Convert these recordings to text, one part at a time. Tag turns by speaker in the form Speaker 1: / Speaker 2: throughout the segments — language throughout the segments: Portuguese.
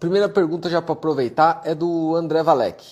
Speaker 1: primeira pergunta já para aproveitar é do André Valek.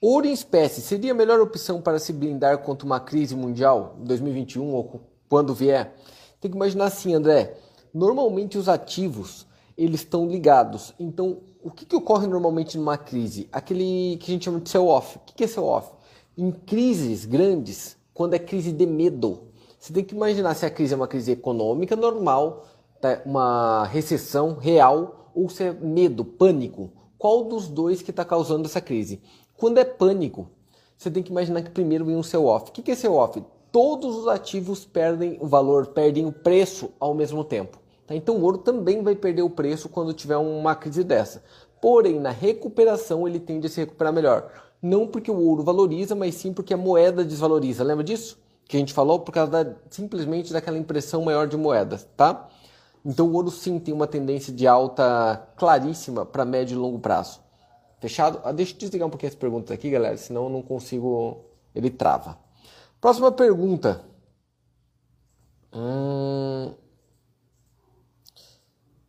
Speaker 1: Ouro em espécie seria a melhor opção para se blindar contra uma crise mundial em 2021 ou quando vier? Tem que imaginar assim, André. Normalmente os ativos eles estão ligados. Então, o que, que ocorre normalmente numa crise? Aquele que a gente chama de sell-off. O que, que é sell-off? Em crises grandes, quando é crise de medo, você tem que imaginar se a crise é uma crise econômica normal, tá? uma recessão real, ou se é medo, pânico. Qual dos dois que está causando essa crise? Quando é pânico, você tem que imaginar que primeiro vem um sell-off. O que, é sell-off? Todos os ativos perdem o valor, perdem o preço ao mesmo tempo. Tá? Então o ouro também vai perder o preço quando tiver uma crise dessa. Porém, na recuperação ele tende a se recuperar melhor. Não porque o ouro valoriza, mas sim porque a moeda desvaloriza. Lembra disso? Que a gente falou por causa da, simplesmente daquela impressão maior de moedas, tá? Então o ouro sim tem uma tendência de alta claríssima para médio e longo prazo. Fechado? Ah, deixa eu desligar um pouquinho as perguntas aqui, galera, senão eu não consigo. Ele trava. Próxima pergunta. Hum...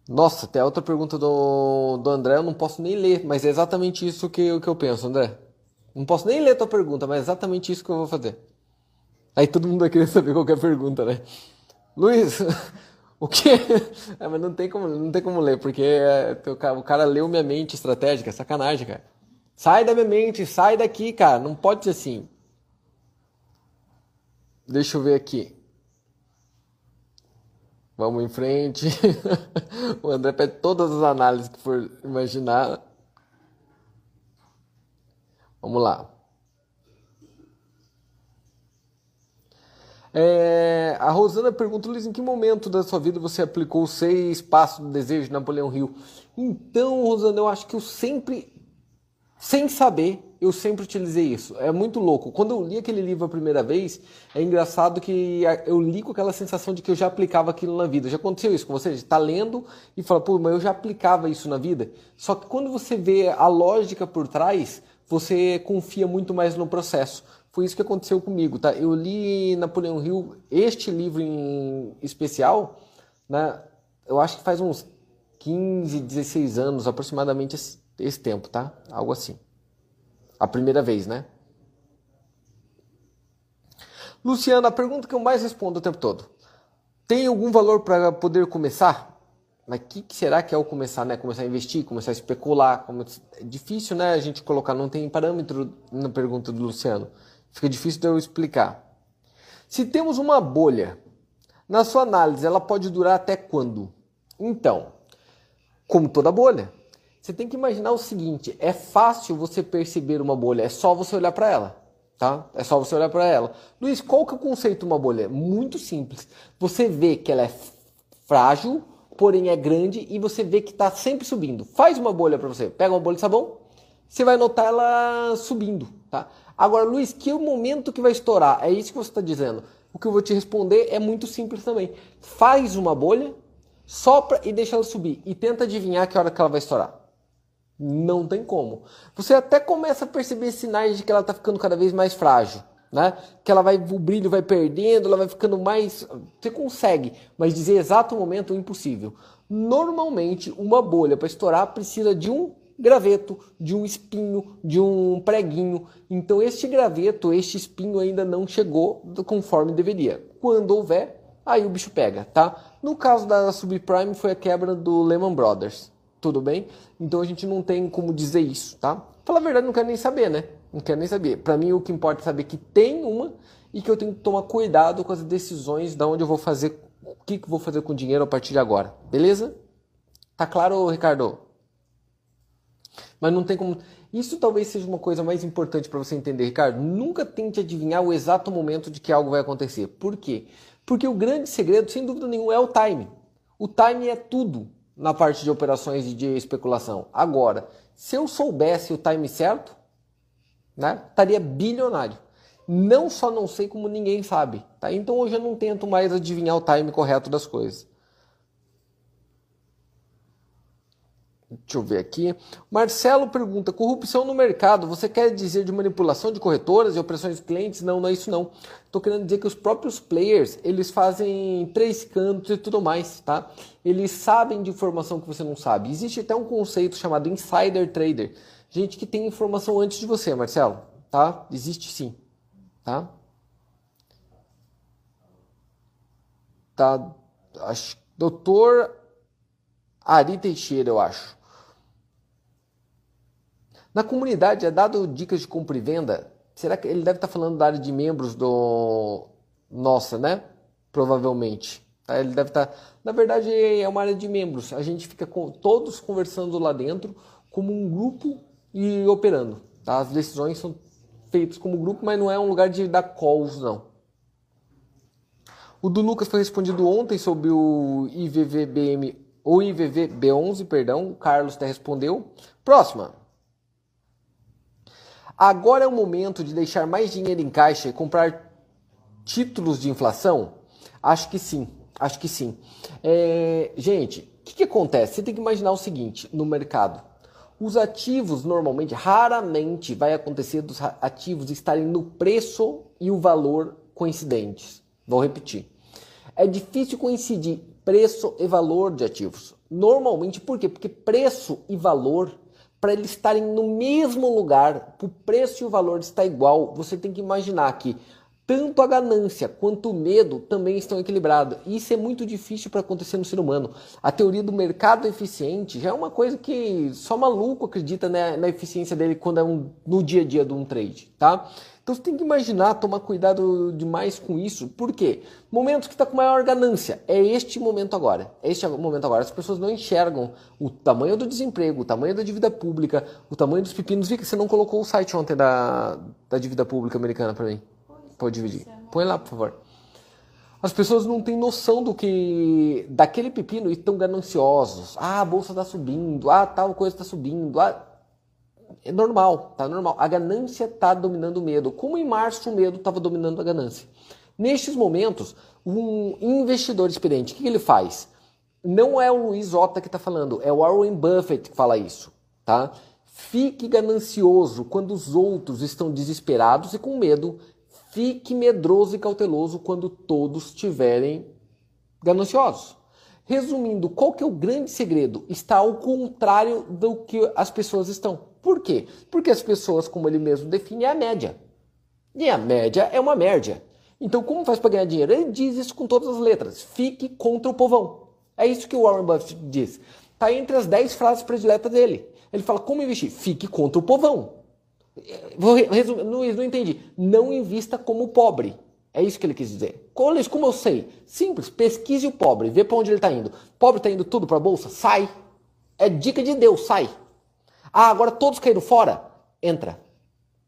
Speaker 1: Nossa, tem outra pergunta do, do André, eu não posso nem ler, mas é exatamente isso que, que eu penso, André. Não posso nem ler a tua pergunta, mas é exatamente isso que eu vou fazer. Aí todo mundo vai querer saber qualquer pergunta, né? Luiz, o que? É, mas não tem como, não tem como ler, porque é, o cara leu minha mente estratégica, é sacanagem, cara. Sai da minha mente, sai daqui, cara. Não pode ser assim. Deixa eu ver aqui. Vamos em frente. o André pede todas as análises que for imaginar. Vamos lá. É, a Rosana pergunta, Luiz, em que momento da sua vida você aplicou os seis passos do desejo de Napoleão Hill? Então, Rosana, eu acho que eu sempre, sem saber, eu sempre utilizei isso. É muito louco. Quando eu li aquele livro a primeira vez, é engraçado que eu li com aquela sensação de que eu já aplicava aquilo na vida. Já aconteceu isso com você? Está lendo e fala, pô, mas eu já aplicava isso na vida. Só que quando você vê a lógica por trás, você confia muito mais no processo. Foi isso que aconteceu comigo, tá? Eu li Napoleão Hill, este livro em especial, né? Eu acho que faz uns 15, 16 anos, aproximadamente esse, esse tempo, tá? Algo assim. A primeira vez, né? Luciana, a pergunta que eu mais respondo o tempo todo. Tem algum valor para poder começar? Mas o que, que, será que é o começar, né? Começar a investir, começar a especular? É difícil, né? A gente colocar, não tem parâmetro na pergunta do Luciano. Fica difícil de eu explicar. Se temos uma bolha, na sua análise, ela pode durar até quando? Então, como toda bolha, você tem que imaginar o seguinte: é fácil você perceber uma bolha, é só você olhar para ela. Tá? É só você olhar para ela. Luiz, qual que é o conceito de uma bolha? Muito simples. Você vê que ela é frágil, porém é grande e você vê que está sempre subindo. Faz uma bolha para você. Pega uma bolha de sabão, você vai notar ela subindo, tá? Agora, Luiz, que é o momento que vai estourar? É isso que você está dizendo. O que eu vou te responder é muito simples também. Faz uma bolha, sopra e deixa ela subir e tenta adivinhar que hora que ela vai estourar. Não tem como. Você até começa a perceber sinais de que ela está ficando cada vez mais frágil, né? Que ela vai, o brilho vai perdendo, ela vai ficando mais. Você consegue, mas dizer exato momento é impossível. Normalmente, uma bolha para estourar precisa de um graveto, de um espinho, de um preguinho. Então, este graveto, este espinho ainda não chegou conforme deveria. Quando houver, aí o bicho pega, tá? No caso da subprime, foi a quebra do Lehman Brothers tudo bem? Então a gente não tem como dizer isso, tá? Falar a verdade, não quero nem saber, né? Não quero nem saber. Para mim, o que importa é saber que tem uma e que eu tenho que tomar cuidado com as decisões de onde eu vou fazer, o que, que vou fazer com o dinheiro a partir de agora, beleza? Tá claro, Ricardo? Mas não tem como. Isso talvez seja uma coisa mais importante para você entender, Ricardo. Nunca tente adivinhar o exato momento de que algo vai acontecer. Por quê? Porque o grande segredo, sem dúvida nenhuma, é o time. O time é tudo na parte de operações de especulação. Agora, se eu soubesse o time certo, né, estaria bilionário. Não só não sei como ninguém sabe, tá? Então hoje eu não tento mais adivinhar o time correto das coisas. Deixa eu ver aqui. Marcelo pergunta: corrupção no mercado, você quer dizer de manipulação de corretoras e operações de clientes? Não, não é isso não. Estou querendo dizer que os próprios players, eles fazem três cantos e tudo mais, tá? Eles sabem de informação que você não sabe. Existe até um conceito chamado insider trader. Gente que tem informação antes de você, Marcelo, tá? Existe sim, tá? Tá, acho, doutor Ari Teixeira, eu acho. Na comunidade é dado dicas de compra e venda. Será que ele deve estar falando da área de membros do nossa, né? Provavelmente. Tá? Ele deve estar. Na verdade, é uma área de membros. A gente fica com... todos conversando lá dentro como um grupo e operando. Tá? As decisões são feitas como grupo, mas não é um lugar de dar calls, não. O do Lucas foi respondido ontem sobre o IVVBM, ou IVVB11, perdão. O Carlos até respondeu. Próxima. Agora é o momento de deixar mais dinheiro em caixa e comprar títulos de inflação? Acho que sim, acho que sim. É, gente, o que, que acontece? Você tem que imaginar o seguinte no mercado. Os ativos normalmente, raramente vai acontecer dos ativos estarem no preço e o valor coincidentes. Vou repetir. É difícil coincidir preço e valor de ativos. Normalmente, por quê? Porque preço e valor para eles estarem no mesmo lugar, o preço e o valor está igual, você tem que imaginar que tanto a ganância quanto o medo também estão equilibrados. Isso é muito difícil para acontecer no ser humano. A teoria do mercado eficiente já é uma coisa que só maluco acredita né, na eficiência dele quando é um, no dia a dia de um trade, tá? Então você tem que imaginar, tomar cuidado demais com isso. Por quê? Momentos que está com maior ganância. É este momento agora. É este momento agora. As pessoas não enxergam o tamanho do desemprego, o tamanho da dívida pública, o tamanho dos pepinos. Vi que você não colocou o site ontem da, da dívida pública americana para mim. Pode dividir. Põe lá, por favor. As pessoas não têm noção do que daquele pepino e estão gananciosos. Ah, a bolsa está subindo. Ah, tal coisa está subindo. Ah, é normal, tá normal. A ganância está dominando o medo, como em março o medo estava dominando a ganância. Nestes momentos, um investidor experiente, o que ele faz? Não é o Luiz Ota que está falando, é o Warren Buffett que fala isso, tá? Fique ganancioso quando os outros estão desesperados e com medo. Fique medroso e cauteloso quando todos estiverem gananciosos. Resumindo, qual que é o grande segredo? Está ao contrário do que as pessoas estão. Por quê? Porque as pessoas, como ele mesmo define, é a média. E a média é uma média. Então, como faz para ganhar dinheiro? Ele diz isso com todas as letras. Fique contra o povão. É isso que o Warren Buffett diz. Está entre as 10 frases prediletas dele. Ele fala como investir? Fique contra o povão. Vou resumir, não, não entendi. Não invista como pobre. É isso que ele quis dizer. Como eu sei? Simples, pesquise o pobre, vê para onde ele está indo. Pobre está indo tudo para a bolsa? Sai. É dica de Deus, sai. Ah, agora todos caíram fora? Entra.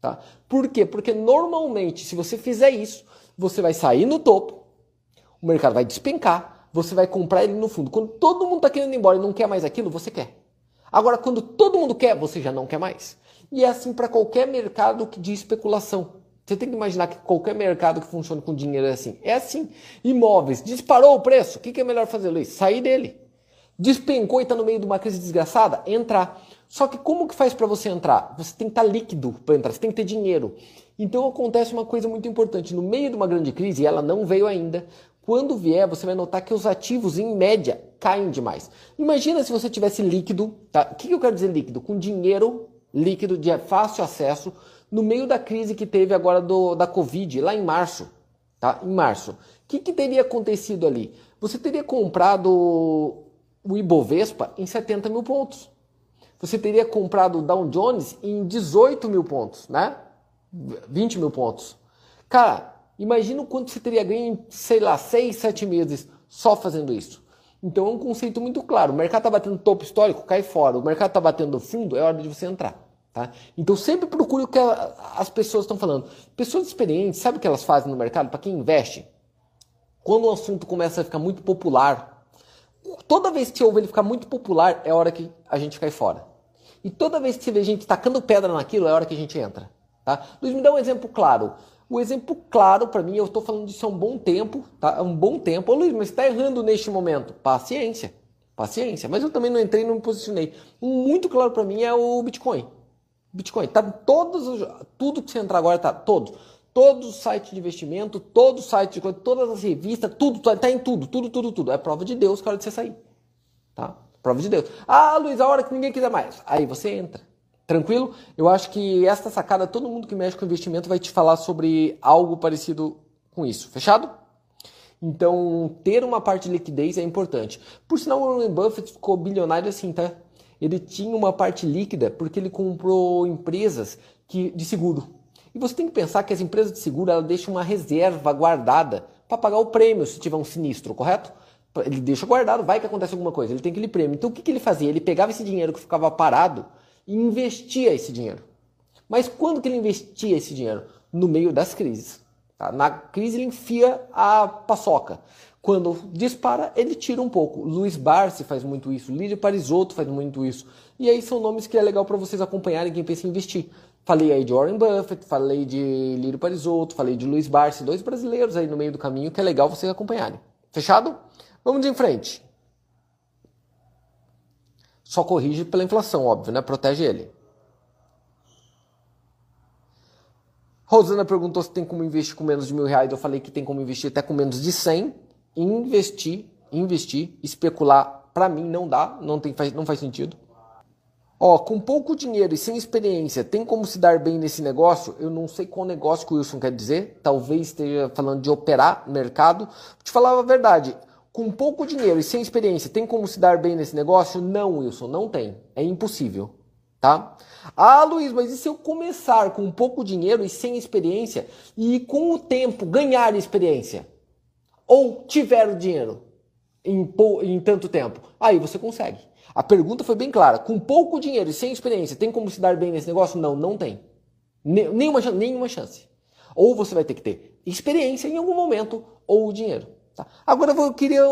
Speaker 1: Tá? Por quê? Porque normalmente, se você fizer isso, você vai sair no topo, o mercado vai despencar, você vai comprar ele no fundo. Quando todo mundo está querendo ir embora e não quer mais aquilo, você quer. Agora, quando todo mundo quer, você já não quer mais. E é assim para qualquer mercado de especulação. Você tem que imaginar que qualquer mercado que funcione com dinheiro é assim. É assim. Imóveis, disparou o preço. O que é melhor fazer, Luiz? Sair dele. Despencou e está no meio de uma crise desgraçada? Entrar. Só que como que faz para você entrar? Você tem que estar tá líquido para entrar, você tem que ter dinheiro. Então acontece uma coisa muito importante. No meio de uma grande crise, e ela não veio ainda, quando vier, você vai notar que os ativos, em média, caem demais. Imagina se você tivesse líquido, tá? O que eu quero dizer líquido? Com dinheiro líquido de fácil acesso, no meio da crise que teve agora do, da Covid, lá em março. Tá? Em março. O que, que teria acontecido ali? Você teria comprado o Ibovespa em 70 mil pontos você teria comprado o Dow Jones em 18 mil pontos, né? 20 mil pontos. Cara, imagina o quanto você teria ganho em, sei lá, 6, 7 meses só fazendo isso. Então é um conceito muito claro. O mercado está batendo topo histórico, cai fora. O mercado está batendo fundo, é hora de você entrar. Tá? Então sempre procure o que as pessoas estão falando. Pessoas experientes, sabe o que elas fazem no mercado? Para quem investe, quando o assunto começa a ficar muito popular, toda vez que ouve ele ficar muito popular, é hora que a gente cai fora. E toda vez que você vê gente tacando pedra naquilo, é hora que a gente entra. Tá? Luiz, me dá um exemplo claro. O exemplo claro para mim, eu estou falando disso há um bom tempo, tá? Um bom tempo. Ô Luiz, mas está errando neste momento. Paciência. Paciência. Mas eu também não entrei, não me posicionei. Um muito claro para mim é o Bitcoin. Bitcoin. Tá todos, tudo que você entrar agora tá todo. Todos os sites de investimento, todos os sites de coisa, todas as revistas, tudo, tá em tudo, tudo, tudo, tudo. É prova de Deus que é hora de você sair. Tá? Prova de Deus. Ah, Luiz, a hora que ninguém quiser mais. Aí você entra. Tranquilo? Eu acho que esta sacada, todo mundo que mexe com investimento vai te falar sobre algo parecido com isso. Fechado? Então, ter uma parte de liquidez é importante. Por sinal, o Warren Buffett ficou bilionário assim, tá? Ele tinha uma parte líquida porque ele comprou empresas que, de seguro. E você tem que pensar que as empresas de seguro ela deixam uma reserva guardada para pagar o prêmio se tiver um sinistro, correto? Ele deixa guardado, vai que acontece alguma coisa, ele tem aquele prêmio. Então o que, que ele fazia? Ele pegava esse dinheiro que ficava parado e investia esse dinheiro. Mas quando que ele investia esse dinheiro? No meio das crises. Tá? Na crise ele enfia a paçoca. Quando dispara, ele tira um pouco. Luiz Barsi faz muito isso, Lídio Parisotto faz muito isso. E aí são nomes que é legal para vocês acompanharem quem pensa em investir. Falei aí de Warren Buffett, falei de Lírio Parisotto, falei de Luiz Barsi, dois brasileiros aí no meio do caminho que é legal vocês acompanharem. Fechado? Vamos de em frente. Só corrige pela inflação, óbvio, né? Protege ele. Rosana perguntou se tem como investir com menos de mil reais. Eu falei que tem como investir até com menos de 100. Investir, investir, especular, para mim não dá, não, tem, não faz sentido. Ó, com pouco dinheiro e sem experiência, tem como se dar bem nesse negócio? Eu não sei qual negócio que o Wilson quer dizer. Talvez esteja falando de operar mercado. Vou te falar a verdade com pouco dinheiro e sem experiência, tem como se dar bem nesse negócio? Não, Wilson, não tem. É impossível, tá? Ah, Luiz, mas e se eu começar com pouco dinheiro e sem experiência e com o tempo ganhar experiência? Ou tiver o dinheiro em, em tanto tempo? Aí você consegue. A pergunta foi bem clara. Com pouco dinheiro e sem experiência, tem como se dar bem nesse negócio? Não, não tem. Nenhuma, nenhuma chance. Ou você vai ter que ter experiência em algum momento ou o dinheiro. Tá? Agora eu queria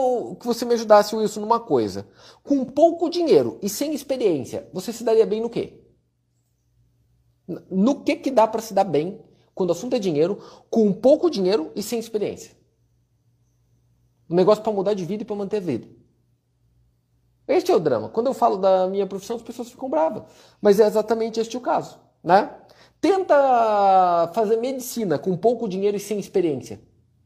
Speaker 1: que você me ajudasse, Wilson, numa coisa. Com pouco dinheiro e sem experiência, você se daria bem no quê? No que que dá para se dar bem quando o assunto é dinheiro, com pouco dinheiro e sem experiência? Um negócio para mudar de vida e para manter a vida. Este é o drama. Quando eu falo da minha profissão, as pessoas ficam bravas. Mas é exatamente este o caso, né? Tenta fazer medicina com pouco dinheiro e sem experiência.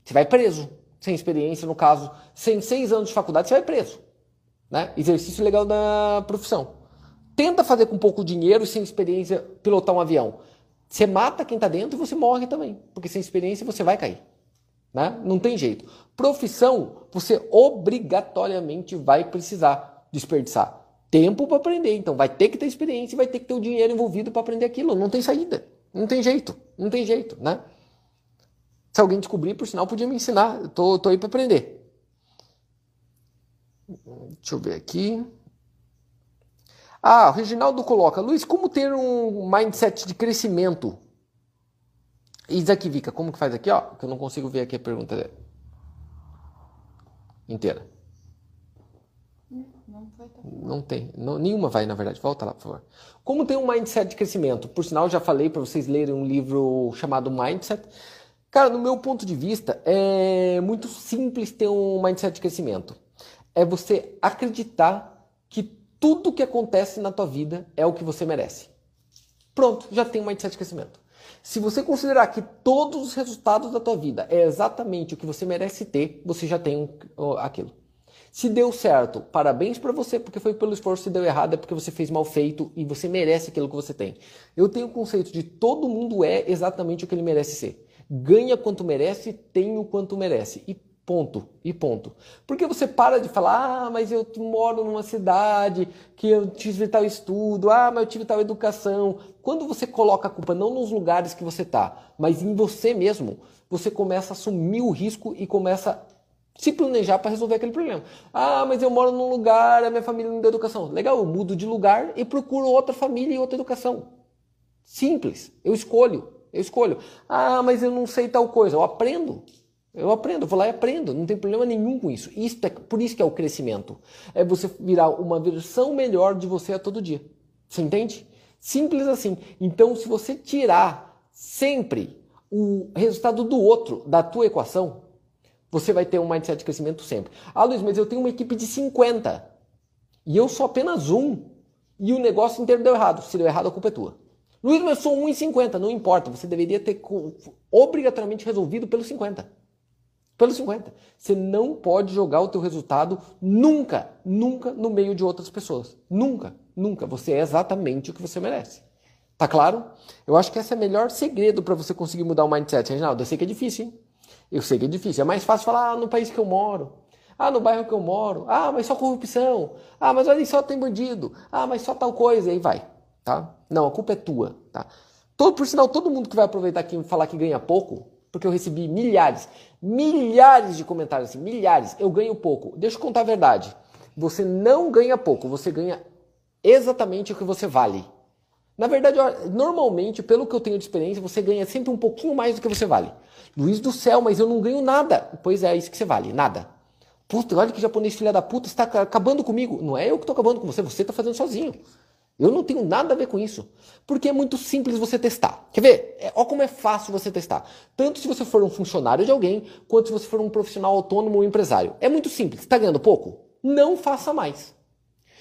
Speaker 1: Você vai preso sem experiência, no caso, sem seis anos de faculdade, você vai preso. Né? Exercício legal da profissão. Tenta fazer com pouco dinheiro e sem experiência pilotar um avião. Você mata quem está dentro e você morre também. Porque sem experiência você vai cair. Né? Não tem jeito. Profissão, você obrigatoriamente vai precisar desperdiçar tempo para aprender. Então vai ter que ter experiência e vai ter que ter o dinheiro envolvido para aprender aquilo. Não tem saída. Não tem jeito. Não tem jeito, né? Se alguém descobrir, por sinal, podia me ensinar. Eu tô, tô aí para aprender. Deixa eu ver aqui. Ah, o Reginaldo coloca, Luiz, como ter um mindset de crescimento? Isso aqui, Vika, como que faz aqui, ó? Que eu não consigo ver aqui a pergunta inteira. Não, não tem. Não, nenhuma vai, na verdade. Volta lá, por favor. Como ter um mindset de crescimento? Por sinal, já falei para vocês lerem um livro chamado Mindset. Cara, no meu ponto de vista, é muito simples ter um mindset de crescimento. É você acreditar que tudo que acontece na tua vida é o que você merece. Pronto, já tem um mindset de crescimento. Se você considerar que todos os resultados da tua vida é exatamente o que você merece ter, você já tem aquilo. Se deu certo, parabéns para você porque foi pelo esforço. Se deu errado é porque você fez mal feito e você merece aquilo que você tem. Eu tenho o conceito de todo mundo é exatamente o que ele merece ser ganha quanto merece, tem o quanto merece. E ponto, e ponto. Porque você para de falar, ah, mas eu moro numa cidade que eu tive tal estudo, ah, mas eu tive tal educação. Quando você coloca a culpa não nos lugares que você está, mas em você mesmo, você começa a assumir o risco e começa se planejar para resolver aquele problema. Ah, mas eu moro num lugar, a minha família não deu educação. Legal, eu mudo de lugar e procuro outra família e outra educação. Simples, eu escolho. Eu escolho. Ah, mas eu não sei tal coisa. Eu aprendo. Eu aprendo, eu vou lá e aprendo, não tem problema nenhum com isso. isso é, por isso que é o crescimento. É você virar uma versão melhor de você a todo dia. Você entende? Simples assim. Então, se você tirar sempre o resultado do outro da tua equação, você vai ter um mindset de crescimento sempre. Ah, Luiz, mas eu tenho uma equipe de 50. E eu sou apenas um. E o negócio inteiro deu errado. Se deu errado, a culpa é tua. Luiz, mas eu sou 1,50. Não importa. Você deveria ter obrigatoriamente resolvido pelo 50. Pelo 50. Você não pode jogar o teu resultado nunca, nunca no meio de outras pessoas. Nunca, nunca. Você é exatamente o que você merece. Tá claro? Eu acho que esse é o melhor segredo para você conseguir mudar o mindset. Reginaldo, eu sei que é difícil, hein? Eu sei que é difícil. É mais fácil falar ah, no país que eu moro. Ah, no bairro que eu moro. Ah, mas só corrupção. Ah, mas olha só tem bandido. Ah, mas só tal coisa. E aí vai, tá? Não, a culpa é tua, tá? Todo, por sinal, todo mundo que vai aproveitar aqui e falar que ganha pouco, porque eu recebi milhares, milhares de comentários assim, milhares, eu ganho pouco. Deixa eu contar a verdade. Você não ganha pouco, você ganha exatamente o que você vale. Na verdade, normalmente, pelo que eu tenho de experiência, você ganha sempre um pouquinho mais do que você vale. Luiz do céu, mas eu não ganho nada. Pois é, é isso que você vale, nada. Puta, olha que japonês filha da puta está acabando comigo. Não é eu que estou acabando com você, você está fazendo sozinho. Eu não tenho nada a ver com isso. Porque é muito simples você testar. Quer ver? É, olha como é fácil você testar. Tanto se você for um funcionário de alguém, quanto se você for um profissional autônomo ou empresário. É muito simples. Está ganhando pouco? Não faça mais.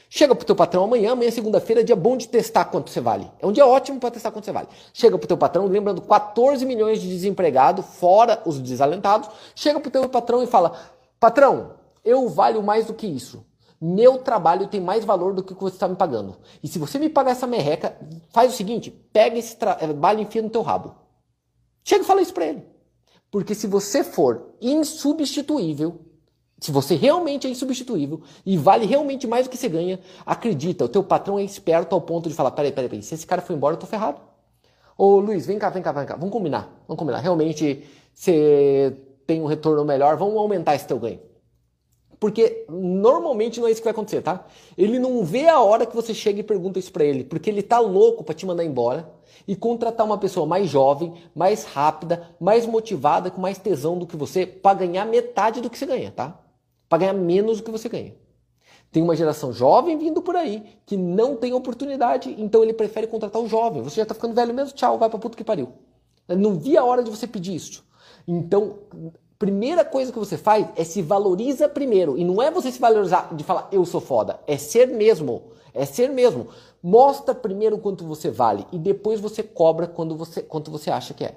Speaker 1: Chega pro teu patrão amanhã, amanhã é segunda-feira, é dia bom de testar quanto você vale. É um dia ótimo para testar quanto você vale. Chega pro teu patrão, lembrando 14 milhões de desempregados, fora os desalentados. Chega pro teu patrão e fala: "Patrão, eu valho mais do que isso. Meu trabalho tem mais valor do que o que você está me pagando. E se você me pagar essa merreca, faz o seguinte: pega esse trabalho e enfia no teu rabo. Chega e fala isso para ele. Porque se você for insubstituível, se você realmente é insubstituível e vale realmente mais do que você ganha, acredita, o teu patrão é esperto ao ponto de falar: peraí, peraí, peraí, se esse cara for embora, eu tô ferrado. Ô Luiz, vem cá, vem cá, vem cá, vamos combinar, vamos combinar. Realmente você tem um retorno melhor, vamos aumentar esse teu ganho. Porque normalmente não é isso que vai acontecer, tá? Ele não vê a hora que você chega e pergunta isso para ele, porque ele tá louco para te mandar embora e contratar uma pessoa mais jovem, mais rápida, mais motivada, com mais tesão do que você, para ganhar metade do que você ganha, tá? Para ganhar menos do que você ganha. Tem uma geração jovem vindo por aí que não tem oportunidade, então ele prefere contratar o jovem. Você já tá ficando velho mesmo, tchau, vai pra puta que pariu. Não vi a hora de você pedir isso. Então, primeira coisa que você faz é se valoriza primeiro. E não é você se valorizar de falar eu sou foda. É ser mesmo. É ser mesmo. Mostra primeiro quanto você vale e depois você cobra quando você, quanto você acha que é.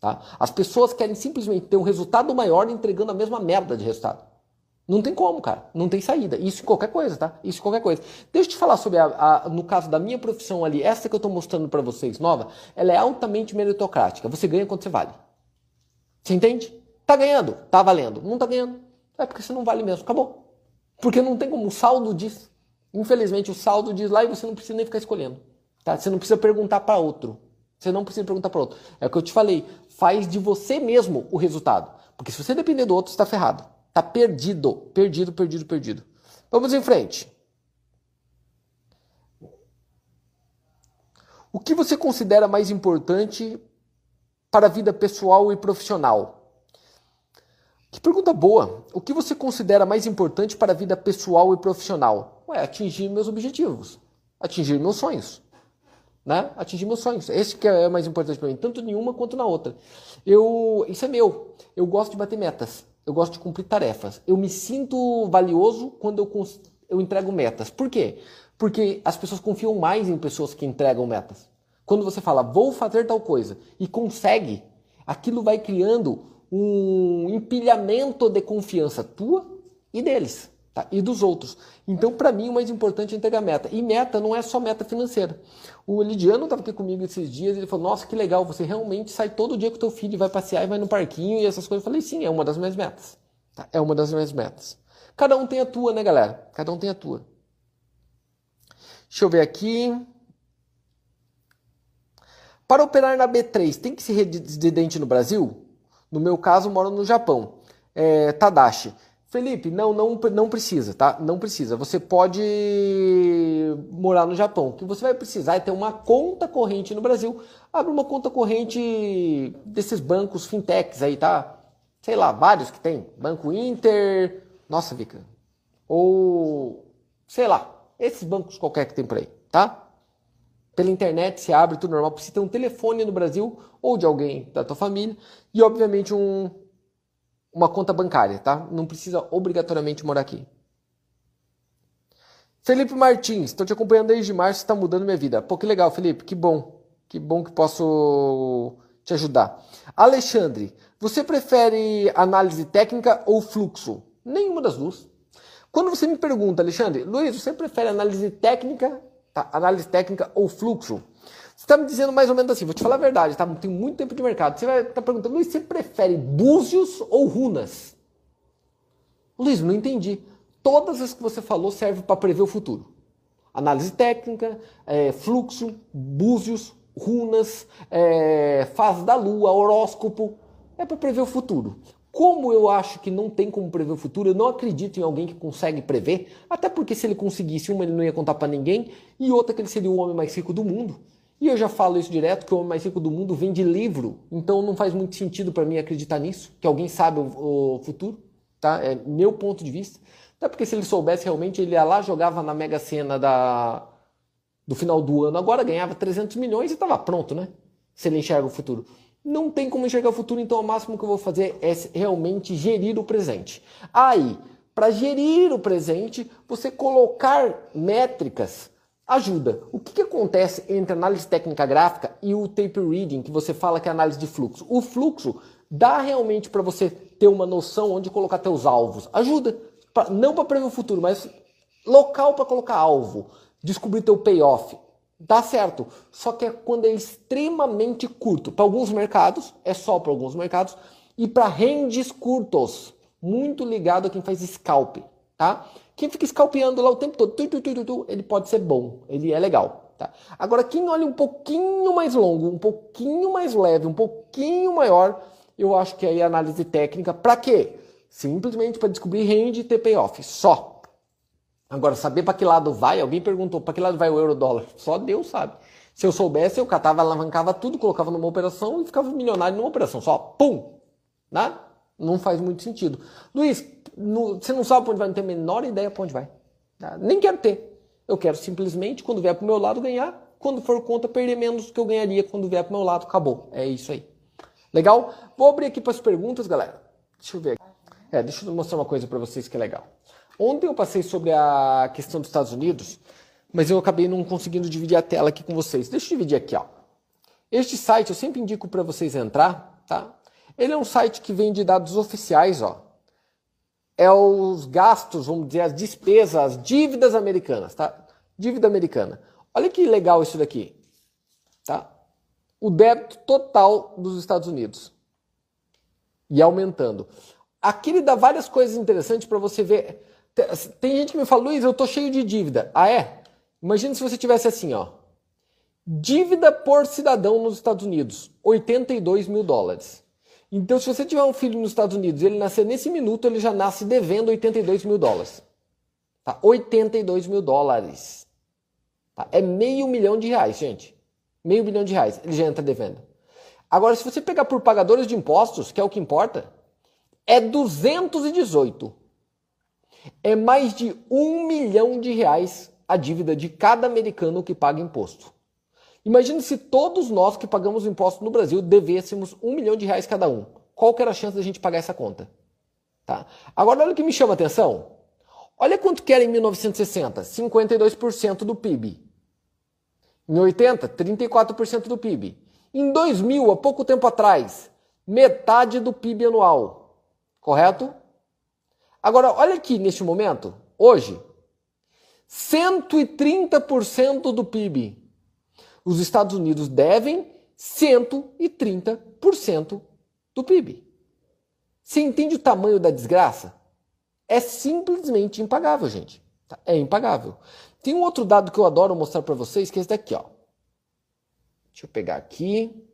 Speaker 1: Tá? As pessoas querem simplesmente ter um resultado maior entregando a mesma merda de resultado. Não tem como, cara. Não tem saída. Isso em qualquer coisa, tá? Isso em qualquer coisa. Deixa eu te falar sobre a, a no caso da minha profissão ali, essa que eu estou mostrando para vocês, nova, ela é altamente meritocrática. Você ganha quanto você vale. Você entende? Tá ganhando? Tá valendo. Não tá ganhando? É porque você não vale mesmo. Acabou. Porque não tem como. O saldo diz. Infelizmente, o saldo diz lá e você não precisa nem ficar escolhendo. Tá? Você não precisa perguntar para outro. Você não precisa perguntar para outro. É o que eu te falei. Faz de você mesmo o resultado. Porque se você depender do outro, você está ferrado. Está perdido. Perdido, perdido, perdido. Vamos em frente. O que você considera mais importante para a vida pessoal e profissional? Que pergunta boa. O que você considera mais importante para a vida pessoal e profissional? Ué, atingir meus objetivos, atingir meus sonhos. Né? Atingir meus sonhos. Esse que é mais importante para mim, tanto em uma quanto na outra. Eu, isso é meu. Eu gosto de bater metas. Eu gosto de cumprir tarefas. Eu me sinto valioso quando eu, eu entrego metas. Por quê? Porque as pessoas confiam mais em pessoas que entregam metas. Quando você fala, vou fazer tal coisa, e consegue, aquilo vai criando um empilhamento de confiança tua e deles. Tá? E dos outros. Então, para mim, o mais importante é entregar meta. E meta não é só meta financeira. O Lidiano estava aqui comigo esses dias e ele falou: Nossa, que legal, você realmente sai todo dia com teu filho, vai passear e vai no parquinho e essas coisas. Eu falei: Sim, é uma das minhas metas. Tá? É uma das minhas metas. Cada um tem a tua, né, galera? Cada um tem a tua. Deixa eu ver aqui. Para operar na B3, tem que ser residente no Brasil? No meu caso, moro no Japão. É, Tadashi. Felipe, não, não, não precisa, tá? Não precisa. Você pode morar no Japão. O que você vai precisar é ter uma conta corrente no Brasil. Abre uma conta corrente desses bancos fintechs aí, tá? Sei lá, vários que tem. Banco Inter. Nossa, Vika. Ou, sei lá, esses bancos qualquer que tem por aí, tá? Pela internet se abre tudo normal. Precisa ter um telefone no Brasil ou de alguém da tua família e, obviamente, um, uma conta bancária, tá? Não precisa obrigatoriamente morar aqui. Felipe Martins, estou te acompanhando desde março, está mudando minha vida. Pô, que legal, Felipe, que bom. Que bom que posso te ajudar. Alexandre, você prefere análise técnica ou fluxo? Nenhuma das duas. Quando você me pergunta, Alexandre, Luiz, você prefere análise técnica, tá? análise técnica ou fluxo? Você está me dizendo mais ou menos assim, vou te falar a verdade, tá? Tem muito tempo de mercado. Você vai estar tá perguntando, Luiz, você prefere búzios ou runas? Luiz, não entendi. Todas as que você falou servem para prever o futuro. Análise técnica, é, fluxo, búzios, runas, é, fase da lua, horóscopo. É para prever o futuro. Como eu acho que não tem como prever o futuro, eu não acredito em alguém que consegue prever, até porque se ele conseguisse, uma, ele não ia contar para ninguém, e outra, que ele seria o homem mais rico do mundo. E eu já falo isso direto, que o homem mais rico do mundo vem de livro, então não faz muito sentido para mim acreditar nisso, que alguém sabe o, o, futuro, tá? É meu ponto de vista. Até porque se ele soubesse realmente, ele ia lá, jogava na Mega Sena da, do final do ano, agora ganhava 300 milhões e estava pronto, né? Se ele enxerga o futuro. Não tem como enxergar o futuro, então o máximo que eu vou fazer é realmente gerir o presente. Aí, para gerir o presente, você colocar métricas ajuda. O que, que, acontece entre análise técnica gráfica e o tape reading, que você fala que é análise de fluxo? O fluxo dá realmente para você ter uma noção onde colocar teus alvos. Ajuda. Pra, não para prever o futuro, mas local para colocar alvo descobrir teu payoff. Dá certo, só que é quando é extremamente curto. Para alguns mercados, é só para alguns mercados, e para ranges curtos, muito ligado a quem faz scalp, tá? Quem fica scalpeando lá o tempo todo, tu, tu, tu, ele pode ser bom, ele é legal, tá? Agora, quem olha um pouquinho mais longo, um pouquinho mais leve, um pouquinho maior, eu acho que aí é análise técnica, para quê? Simplesmente para descobrir range e ter payoff, só. Agora, saber para que lado vai, alguém perguntou para que lado vai o euro dólar? Só Deus sabe. Se eu soubesse, eu catava, alavancava tudo, colocava numa operação e ficava milionário numa operação. Só pum! Né? Não faz muito sentido. Luiz, no, você não sabe para onde vai, não tem a menor ideia para onde vai. Tá? Nem quero ter. Eu quero simplesmente, quando vier para o meu lado, ganhar. Quando for conta, perder menos do que eu ganharia quando vier para o meu lado. Acabou. É isso aí. Legal? Vou abrir aqui para as perguntas, galera. Deixa eu ver. É, deixa eu mostrar uma coisa para vocês que é legal. Ontem eu passei sobre a questão dos Estados Unidos, mas eu acabei não conseguindo dividir a tela aqui com vocês. Deixa eu dividir aqui, ó. Este site eu sempre indico para vocês entrar, tá? Ele é um site que vende dados oficiais, ó. É os gastos, vamos dizer, as despesas, as dívidas americanas, tá? Dívida americana. Olha que legal isso daqui, tá? O débito total dos Estados Unidos. E aumentando. Aqui ele dá várias coisas interessantes para você ver tem gente que me fala, Luiz, eu tô cheio de dívida. Ah, é? Imagina se você tivesse assim, ó. Dívida por cidadão nos Estados Unidos, 82 mil dólares. Então, se você tiver um filho nos Estados Unidos ele nascer nesse minuto, ele já nasce devendo 82 mil dólares. Tá? 82 mil dólares. Tá? É meio milhão de reais, gente. Meio milhão de reais. Ele já entra devendo. Agora, se você pegar por pagadores de impostos, que é o que importa, é 218 é mais de um milhão de reais a dívida de cada americano que paga imposto. Imagine se todos nós que pagamos imposto no Brasil devêssemos um milhão de reais cada um. Qual que era a chance da gente pagar essa conta? Tá? Agora olha o que me chama a atenção. Olha quanto que era em 1960, 52% do PIB. Em 80, 34% do PIB. Em 2000, há pouco tempo atrás, metade do PIB anual. Correto? Agora, olha aqui neste momento, hoje, 130% do PIB. Os Estados Unidos devem 130% do PIB. Você entende o tamanho da desgraça? É simplesmente impagável, gente. Tá? É impagável. Tem um outro dado que eu adoro mostrar para vocês, que é esse daqui, ó. Deixa eu pegar aqui.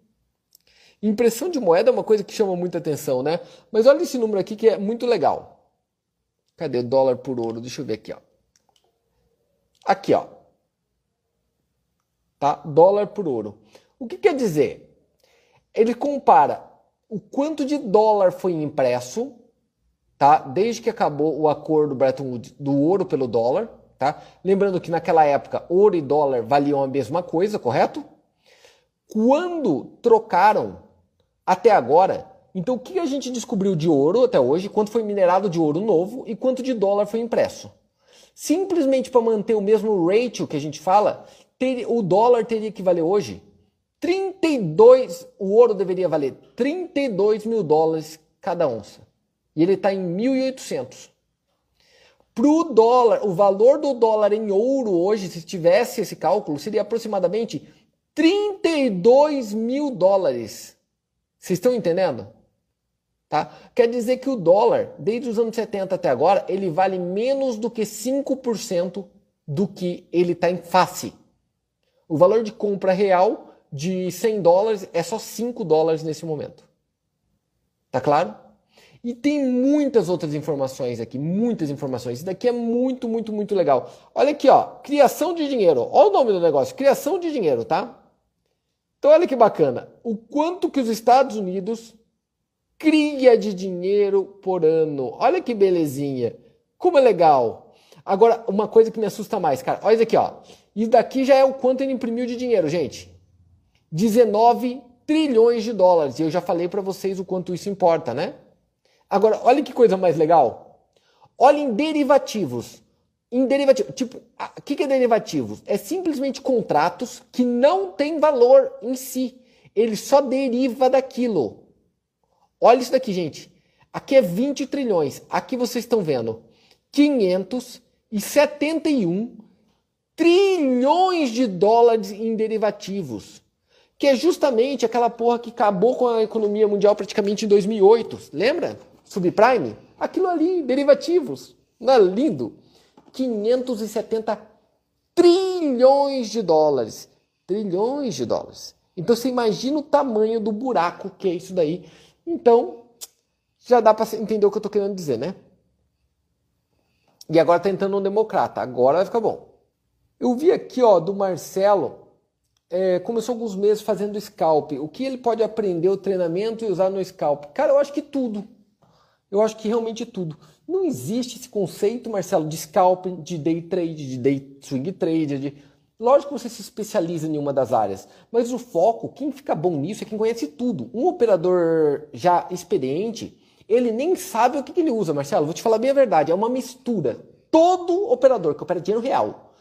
Speaker 1: Impressão de moeda é uma coisa que chama muita atenção, né? Mas olha esse número aqui que é muito legal. Cadê o dólar por ouro? Deixa eu ver aqui, ó. Aqui, ó. Tá? Dólar por ouro. O que quer dizer? Ele compara o quanto de dólar foi impresso, tá? Desde que acabou o acordo Bretton Woods do ouro pelo dólar, tá? Lembrando que naquela época ouro e dólar valiam a mesma coisa, correto? Quando trocaram até agora, então, o que a gente descobriu de ouro até hoje? Quanto foi minerado de ouro novo e quanto de dólar foi impresso? Simplesmente para manter o mesmo ratio que a gente fala, ter, o dólar teria que valer hoje 32, o ouro deveria valer 32 mil dólares cada onça. E ele está em 1.800. Para o dólar, o valor do dólar em ouro hoje, se tivesse esse cálculo, seria aproximadamente 32 mil dólares. Vocês estão entendendo? Tá? Quer dizer que o dólar, desde os anos 70 até agora, ele vale menos do que 5% do que ele está em face. O valor de compra real de 100 dólares é só 5 dólares nesse momento. Tá claro? E tem muitas outras informações aqui, muitas informações. Isso daqui é muito, muito, muito legal. Olha aqui, ó, criação de dinheiro. Olha o nome do negócio, criação de dinheiro, tá? Então olha que bacana. O quanto que os Estados Unidos cria de dinheiro por ano. Olha que belezinha. Como é legal. Agora, uma coisa que me assusta mais, cara. Olha isso aqui, ó. Isso daqui já é o quanto ele imprimiu de dinheiro, gente. 19 trilhões de dólares. E eu já falei para vocês o quanto isso importa, né? Agora, olha que coisa mais legal. Olha em derivativos. Em derivativo, tipo, o que, que é derivativos? É simplesmente contratos que não têm valor em si. Ele só deriva daquilo. Olha isso daqui, gente. Aqui é 20 trilhões. Aqui vocês estão vendo 571 trilhões de dólares em derivativos. Que é justamente aquela porra que acabou com a economia mundial praticamente em 2008. Lembra? subprime, aquilo ali, derivativos. Não é lindo? 570 trilhões de dólares. Trilhões de dólares. Então você imagina o tamanho do buraco que é isso daí. Então, já dá para entender o que eu estou querendo dizer, né? E agora tá entrando um democrata. Agora vai ficar bom. Eu vi aqui, ó, do Marcelo, é, começou alguns meses fazendo scalp. O que ele pode aprender o treinamento e usar no scalp? Cara, eu acho que tudo. Eu acho que realmente tudo. Não existe esse conceito, Marcelo, de scalping, de day trade, de day swing trade. De... Lógico que você se especializa em uma das áreas, mas o foco, quem fica bom nisso é quem conhece tudo. Um operador já experiente, ele nem sabe o que, que ele usa, Marcelo. Vou te falar bem a verdade, é uma mistura. Todo operador que opera dinheiro real,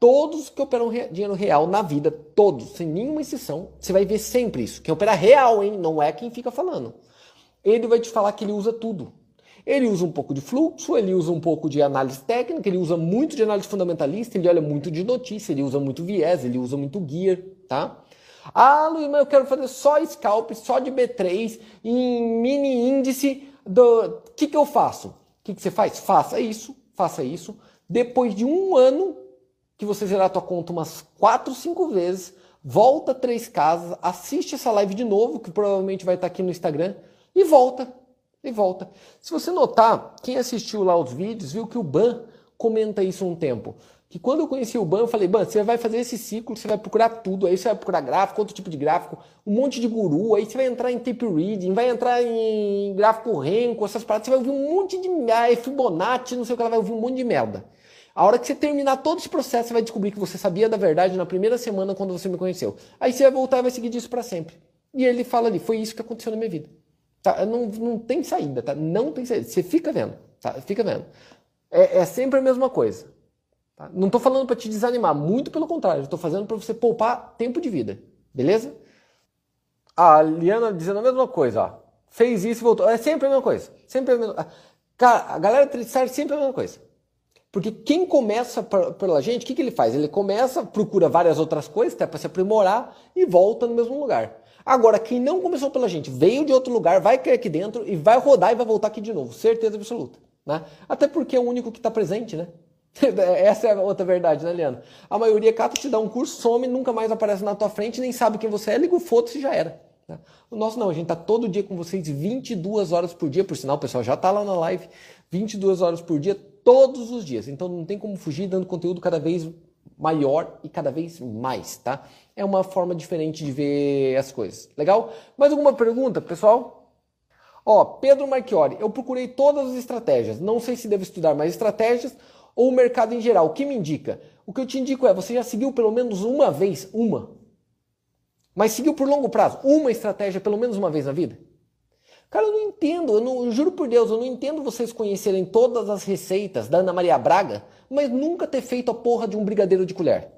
Speaker 1: todos que operam dinheiro real na vida, todos, sem nenhuma exceção, você vai ver sempre isso. Quem opera real, hein? Não é quem fica falando ele vai te falar que ele usa tudo. Ele usa um pouco de fluxo, ele usa um pouco de análise técnica, ele usa muito de análise fundamentalista, ele olha muito de notícia, ele usa muito viés, ele usa muito gear, tá? Ah, Luiz, mas eu quero fazer só scalp, só de B3, em mini índice do... O que, que eu faço? O que, que você faz? Faça isso, faça isso. Depois de um ano que você zerar a tua conta umas 4, 5 vezes, volta três casas, assiste essa live de novo, que provavelmente vai estar aqui no Instagram, e volta. E volta. Se você notar, quem assistiu lá os vídeos viu que o Ban comenta isso um tempo. Que quando eu conheci o Ban, eu falei, Ban, você vai fazer esse ciclo, você vai procurar tudo, aí você vai procurar gráfico, outro tipo de gráfico, um monte de guru, aí você vai entrar em tape reading, vai entrar em gráfico Renko, essas paradas, você vai ouvir um monte de ah, Fibonacci, não sei o que, ela vai ouvir um monte de merda. A hora que você terminar todo esse processo, você vai descobrir que você sabia da verdade na primeira semana quando você me conheceu. Aí você vai voltar e vai seguir disso para sempre. E ele fala ali, foi isso que aconteceu na minha vida. Tá? Não, não tem saída, tá? Não tem saída. Você fica vendo, tá? Fica vendo. É, é sempre a mesma coisa. Tá? Não estou falando para te desanimar, muito pelo contrário. Estou fazendo para você poupar tempo de vida, beleza? A Liana dizendo a mesma coisa, ó. Fez isso e voltou. É sempre a mesma coisa. Sempre a mesma Cara, a galera triçar sempre a mesma coisa. Porque quem começa pela gente, o que, que ele faz? Ele começa, procura várias outras coisas, até para se aprimorar e volta no mesmo lugar. Agora, quem não começou pela gente, veio de outro lugar, vai cair aqui dentro e vai rodar e vai voltar aqui de novo. Certeza absoluta. Né? Até porque é o único que está presente, né? Essa é a outra verdade, né, Leandro? A maioria cata te dá um curso, some, nunca mais aparece na tua frente, nem sabe quem você é, liga o foto e já era. Né? O nosso não, a gente tá todo dia com vocês 22 horas por dia, por sinal, o pessoal já tá lá na live, 22 horas por dia, todos os dias. Então não tem como fugir dando conteúdo cada vez maior e cada vez mais, tá? É uma forma diferente de ver as coisas. Legal? Mais alguma pergunta, pessoal? Ó, Pedro Marchiori, eu procurei todas as estratégias. Não sei se devo estudar mais estratégias ou o mercado em geral. O que me indica? O que eu te indico é, você já seguiu pelo menos uma vez, uma. Mas seguiu por longo prazo, uma estratégia pelo menos uma vez na vida? Cara, eu não entendo, eu, não, eu juro por Deus, eu não entendo vocês conhecerem todas as receitas da Ana Maria Braga, mas nunca ter feito a porra de um brigadeiro de colher.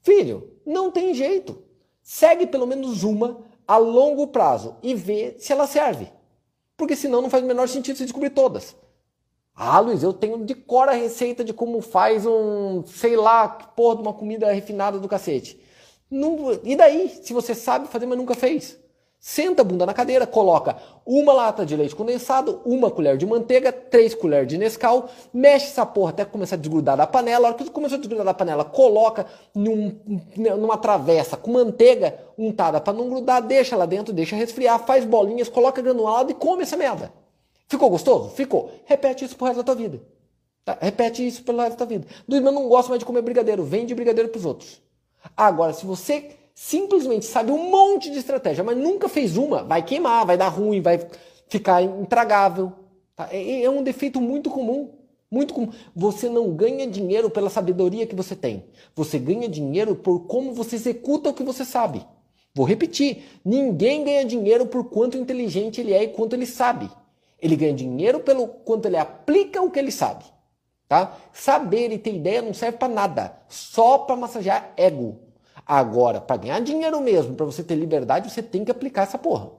Speaker 1: Filho, não tem jeito. Segue pelo menos uma a longo prazo e vê se ela serve. Porque senão não faz o menor sentido você descobrir todas. Ah, Luiz, eu tenho de cor a receita de como faz um, sei lá, porra de uma comida refinada do cacete. Não, e daí, se você sabe fazer, mas nunca fez? Senta a bunda na cadeira, coloca uma lata de leite condensado, uma colher de manteiga, três colheres de Nescau, mexe essa porra até começar a desgrudar da panela. A hora que começou a desgrudar da panela, coloca num, numa travessa com manteiga untada para não grudar, deixa lá dentro, deixa resfriar, faz bolinhas, coloca granulado e come essa merda. Ficou gostoso? Ficou. Repete isso pro resto da tua vida. Tá? Repete isso pelo resto da tua vida. Luiz, mas eu não gosto mais de comer brigadeiro. Vende brigadeiro pros outros. Agora, se você simplesmente sabe um monte de estratégia, mas nunca fez uma, vai queimar, vai dar ruim, vai ficar intragável. Tá? É, é um defeito muito comum. Muito comum. Você não ganha dinheiro pela sabedoria que você tem. Você ganha dinheiro por como você executa o que você sabe. Vou repetir: ninguém ganha dinheiro por quanto inteligente ele é e quanto ele sabe. Ele ganha dinheiro pelo quanto ele aplica o que ele sabe. Tá? Saber e ter ideia não serve para nada, só para massagear ego. Agora, para ganhar dinheiro mesmo, para você ter liberdade, você tem que aplicar essa porra.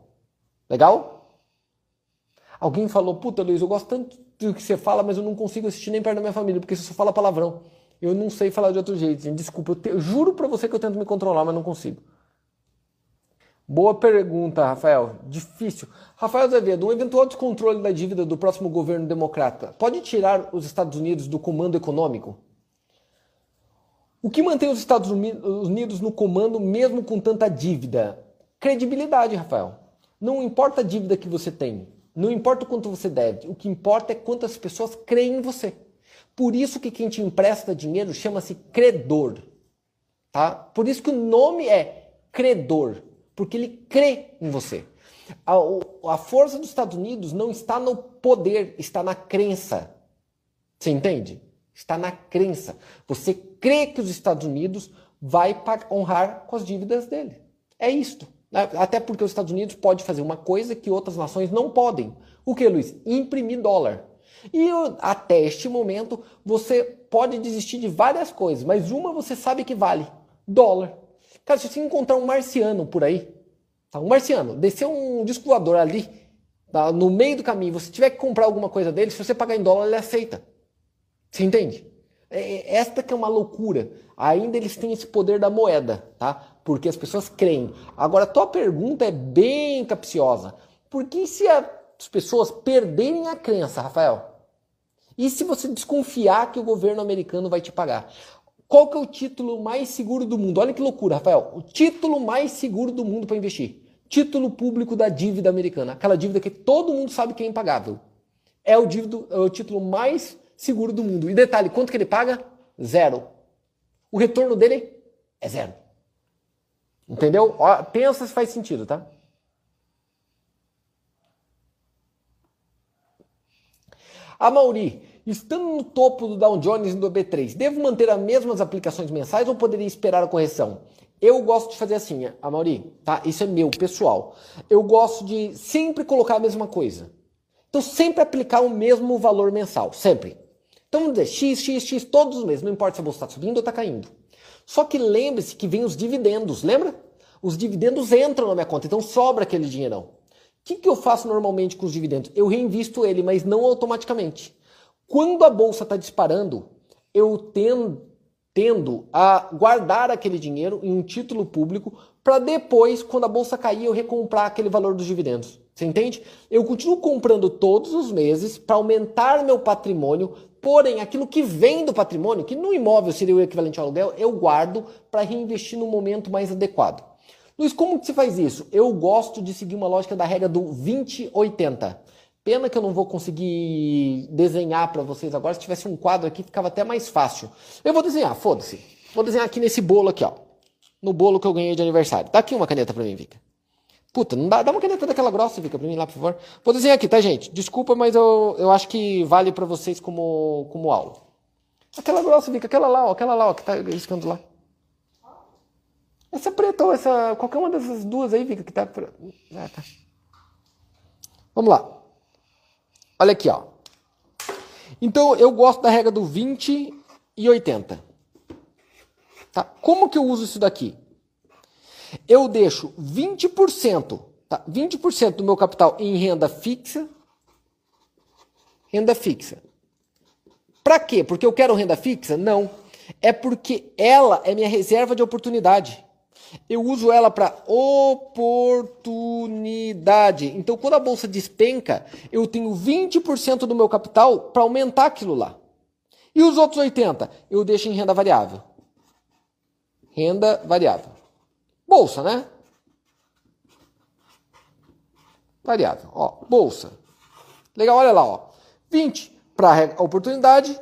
Speaker 1: Legal? Alguém falou, puta Luiz, eu gosto tanto do que você fala, mas eu não consigo assistir nem perto da minha família, porque você só fala palavrão. Eu não sei falar de outro jeito, gente. Desculpa, eu, te, eu juro para você que eu tento me controlar, mas não consigo. Boa pergunta, Rafael. Difícil. Rafael Azevedo, um eventual descontrole da dívida do próximo governo democrata pode tirar os Estados Unidos do comando econômico? O que mantém os Estados Unidos no comando mesmo com tanta dívida? Credibilidade, Rafael. Não importa a dívida que você tem, não importa o quanto você deve, o que importa é quantas pessoas creem em você. Por isso que quem te empresta dinheiro chama-se credor. Tá? Por isso que o nome é credor, porque ele crê em você. A, a força dos Estados Unidos não está no poder, está na crença. Você entende? Está na crença. Você crê que os Estados Unidos vai honrar com as dívidas dele. É isto. Até porque os Estados Unidos pode fazer uma coisa que outras nações não podem. O que, Luiz? Imprimir dólar. E até este momento você pode desistir de várias coisas, mas uma você sabe que vale: dólar. Cara, se você encontrar um marciano por aí, tá? um marciano, descer um disco voador ali, tá? no meio do caminho, você tiver que comprar alguma coisa dele, se você pagar em dólar, ele aceita. Você entende? É, é, esta que é uma loucura. Ainda eles têm esse poder da moeda, tá? Porque as pessoas creem. Agora, a tua pergunta é bem capciosa. Por que se as pessoas perderem a crença, Rafael? E se você desconfiar que o governo americano vai te pagar? Qual que é o título mais seguro do mundo? Olha que loucura, Rafael. O título mais seguro do mundo para investir. Título público da dívida americana. Aquela dívida que todo mundo sabe que é impagável. É o, dívida, é o título mais seguro do mundo. E detalhe, quanto que ele paga? Zero. O retorno dele é zero. Entendeu? Ó, pensa se faz sentido, tá? A Mauri, estando no topo do Dow Jones e do B3, devo manter as mesmas aplicações mensais ou poderia esperar a correção? Eu gosto de fazer assim, a Mauri, tá? Isso é meu, pessoal. Eu gosto de sempre colocar a mesma coisa. Então, sempre aplicar o mesmo valor mensal, sempre. Então dizer, X, X, X todos os meses, não importa se a bolsa está subindo ou está caindo. Só que lembre-se que vem os dividendos, lembra? Os dividendos entram na minha conta, então sobra aquele dinheirão. O que, que eu faço normalmente com os dividendos? Eu reinvisto ele, mas não automaticamente. Quando a bolsa está disparando, eu tendo, tendo a guardar aquele dinheiro em um título público para depois, quando a bolsa cair, eu recomprar aquele valor dos dividendos. Você entende? Eu continuo comprando todos os meses para aumentar meu patrimônio, Porém, aquilo que vem do patrimônio, que no imóvel seria o equivalente ao aluguel, eu guardo para reinvestir no momento mais adequado. Luiz, como que se faz isso? Eu gosto de seguir uma lógica da regra do 20-80. Pena que eu não vou conseguir desenhar para vocês agora. Se tivesse um quadro aqui, ficava até mais fácil. Eu vou desenhar, foda-se. Vou desenhar aqui nesse bolo aqui, ó. No bolo que eu ganhei de aniversário. Dá aqui uma caneta para mim, Vika. Puta, não dá, dá uma caneta daquela grossa, fica pra mim lá, por favor. Vou desenhar aqui, tá, gente? Desculpa, mas eu, eu acho que vale para vocês como, como aula. Aquela grossa, fica aquela lá, ó, aquela lá, ó, que tá riscando lá. Essa preta ou essa. Qualquer uma dessas duas aí, fica que tá. Ah, tá. Vamos lá. Olha aqui, ó. Então eu gosto da regra do 20 e 80. Tá? Como que eu uso isso daqui? Eu deixo 20%, tá? 20% do meu capital em renda fixa. Renda fixa. Para quê? Porque eu quero renda fixa? Não. É porque ela é minha reserva de oportunidade. Eu uso ela para oportunidade. Então, quando a bolsa despenca, eu tenho 20% do meu capital para aumentar aquilo lá. E os outros 80 eu deixo em renda variável. Renda variável. Bolsa, né? Variável. Ó, bolsa. Legal, olha lá, ó. 20 para oportunidade,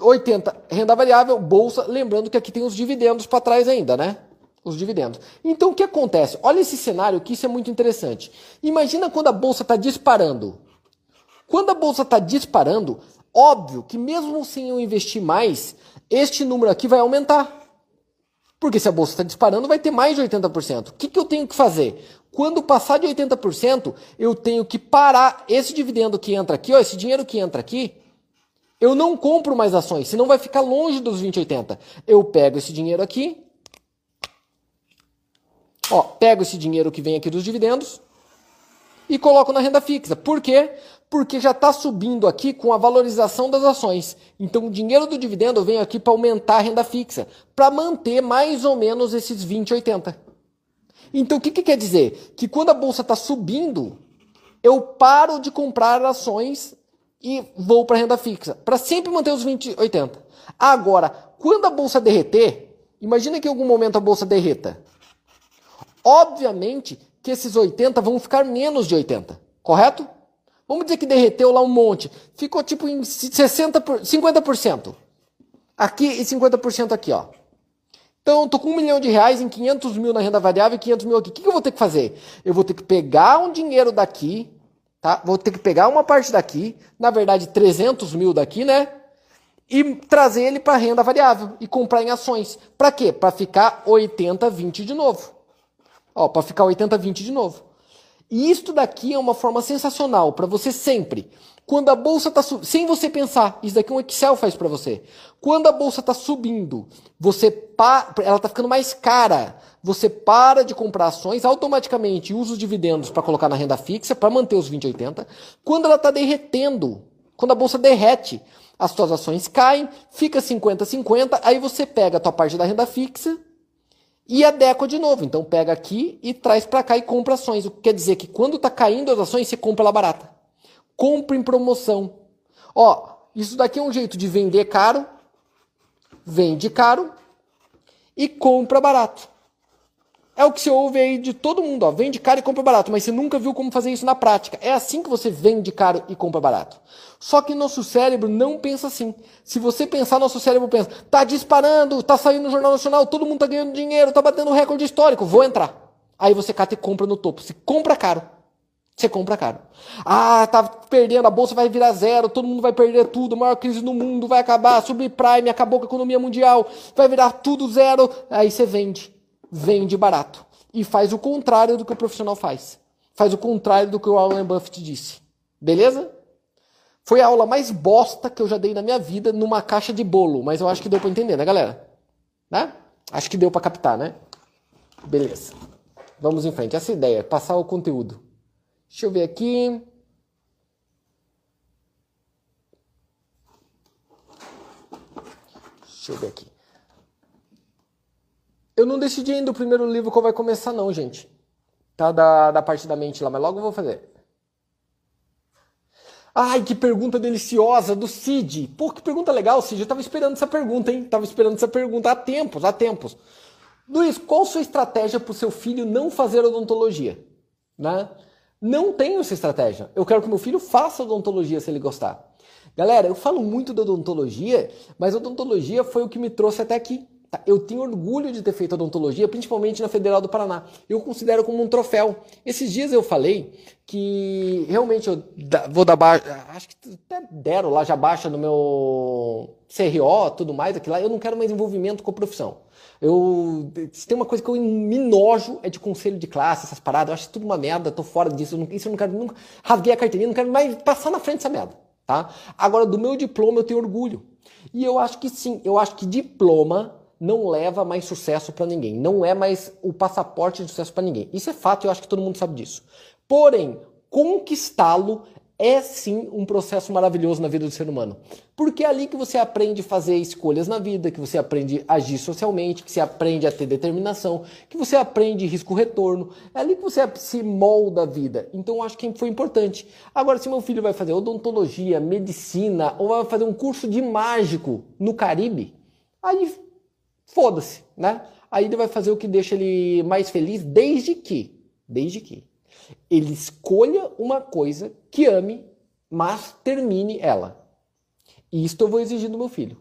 Speaker 1: 80 renda variável, bolsa, lembrando que aqui tem os dividendos para trás ainda, né? Os dividendos. Então o que acontece? Olha esse cenário que isso é muito interessante. Imagina quando a bolsa está disparando. Quando a bolsa está disparando, óbvio que mesmo sem eu investir mais, este número aqui vai aumentar. Porque se a bolsa está disparando, vai ter mais de 80%. O que, que eu tenho que fazer? Quando passar de 80%, eu tenho que parar esse dividendo que entra aqui, ó, esse dinheiro que entra aqui, eu não compro mais ações, senão vai ficar longe dos 20,80. Eu pego esse dinheiro aqui, ó, pego esse dinheiro que vem aqui dos dividendos e coloco na renda fixa. Por quê? Porque já está subindo aqui com a valorização das ações. Então o dinheiro do dividendo vem aqui para aumentar a renda fixa, para manter mais ou menos esses 20,80. Então o que, que quer dizer? Que quando a bolsa está subindo, eu paro de comprar ações e vou para renda fixa, para sempre manter os 20, 80. Agora, quando a bolsa derreter, imagina que em algum momento a bolsa derreta. Obviamente que esses 80 vão ficar menos de 80, correto? Vamos dizer que derreteu lá um monte, ficou tipo em 60 por, 50%. Aqui e 50% aqui, ó. Então, eu tô com um milhão de reais em 500 mil na renda variável e 500 mil aqui. O que, que eu vou ter que fazer? Eu vou ter que pegar um dinheiro daqui, Tá? Vou ter que pegar uma parte daqui, na verdade 300 mil daqui, né? E trazer ele para renda variável e comprar em ações. Para quê? Para ficar 80-20 de novo. Ó, para ficar 80-20 de novo. E isto daqui é uma forma sensacional para você sempre. Quando a bolsa está sem você pensar, isso daqui é um Excel faz para você. Quando a bolsa está subindo, você pa... ela está ficando mais cara você para de comprar ações automaticamente usa os dividendos para colocar na renda fixa para manter os 2080. Quando ela está derretendo, quando a bolsa derrete, as suas ações caem, fica 50-50, aí você pega a tua parte da renda fixa e adequa de novo. Então pega aqui e traz para cá e compra ações. O que quer dizer que quando está caindo as ações, você compra ela barata. Compra em promoção. Ó, isso daqui é um jeito de vender caro, vende caro e compra barato. É o que você ouve aí de todo mundo, ó, vende caro e compra barato, mas você nunca viu como fazer isso na prática. É assim que você vende caro e compra barato. Só que nosso cérebro não pensa assim. Se você pensar, nosso cérebro pensa, tá disparando, tá saindo no Jornal Nacional, todo mundo tá ganhando dinheiro, tá batendo recorde histórico, vou entrar. Aí você cata e compra no topo. Você compra caro. Você compra caro. Ah, tá perdendo, a bolsa vai virar zero, todo mundo vai perder tudo, a maior crise no mundo vai acabar, subprime, acabou com a economia mundial, vai virar tudo zero. Aí você vende vende barato e faz o contrário do que o profissional faz. Faz o contrário do que o Warren Buffett disse. Beleza? Foi a aula mais bosta que eu já dei na minha vida numa caixa de bolo, mas eu acho que deu para entender, né, galera? Né? Acho que deu para captar, né? Beleza. Vamos em frente. Essa ideia, passar o conteúdo. Deixa eu ver aqui. Deixa eu ver aqui. Eu não decidi ainda o primeiro livro qual vai começar, não, gente. Tá? Da, da parte da mente lá, mas logo eu vou fazer. Ai, que pergunta deliciosa do Cid. Pô, que pergunta legal, Cid. Eu tava esperando essa pergunta, hein? Tava esperando essa pergunta há tempos, há tempos. Luiz, qual sua estratégia para seu filho não fazer odontologia? Né? Não tenho essa estratégia. Eu quero que meu filho faça odontologia se ele gostar. Galera, eu falo muito da odontologia, mas odontologia foi o que me trouxe até aqui. Tá? Eu tenho orgulho de ter feito odontologia, principalmente na Federal do Paraná. Eu considero como um troféu. Esses dias eu falei que realmente eu vou dar baixa, acho que até deram lá já baixa no meu CRO, tudo mais, aquilo lá. Eu não quero mais envolvimento com a profissão. Eu, se tem uma coisa que eu me nojo é de conselho de classe, essas paradas. Eu acho tudo uma merda, tô fora disso. Eu não, isso eu não quero nunca. Rasguei a carteirinha, não quero mais passar na frente dessa merda. Tá? Agora, do meu diploma eu tenho orgulho. E eu acho que sim, eu acho que diploma não leva mais sucesso para ninguém. Não é mais o passaporte de sucesso para ninguém. Isso é fato e eu acho que todo mundo sabe disso. Porém, conquistá-lo é sim um processo maravilhoso na vida do ser humano. Porque é ali que você aprende a fazer escolhas na vida, que você aprende a agir socialmente, que você aprende a ter determinação, que você aprende risco-retorno. É ali que você se molda a vida. Então eu acho que foi importante. Agora, se meu filho vai fazer odontologia, medicina, ou vai fazer um curso de mágico no Caribe, aí foda-se, né? Aí ele vai fazer o que deixa ele mais feliz, desde que, desde que ele escolha uma coisa que ame, mas termine ela. E isto eu vou exigir do meu filho.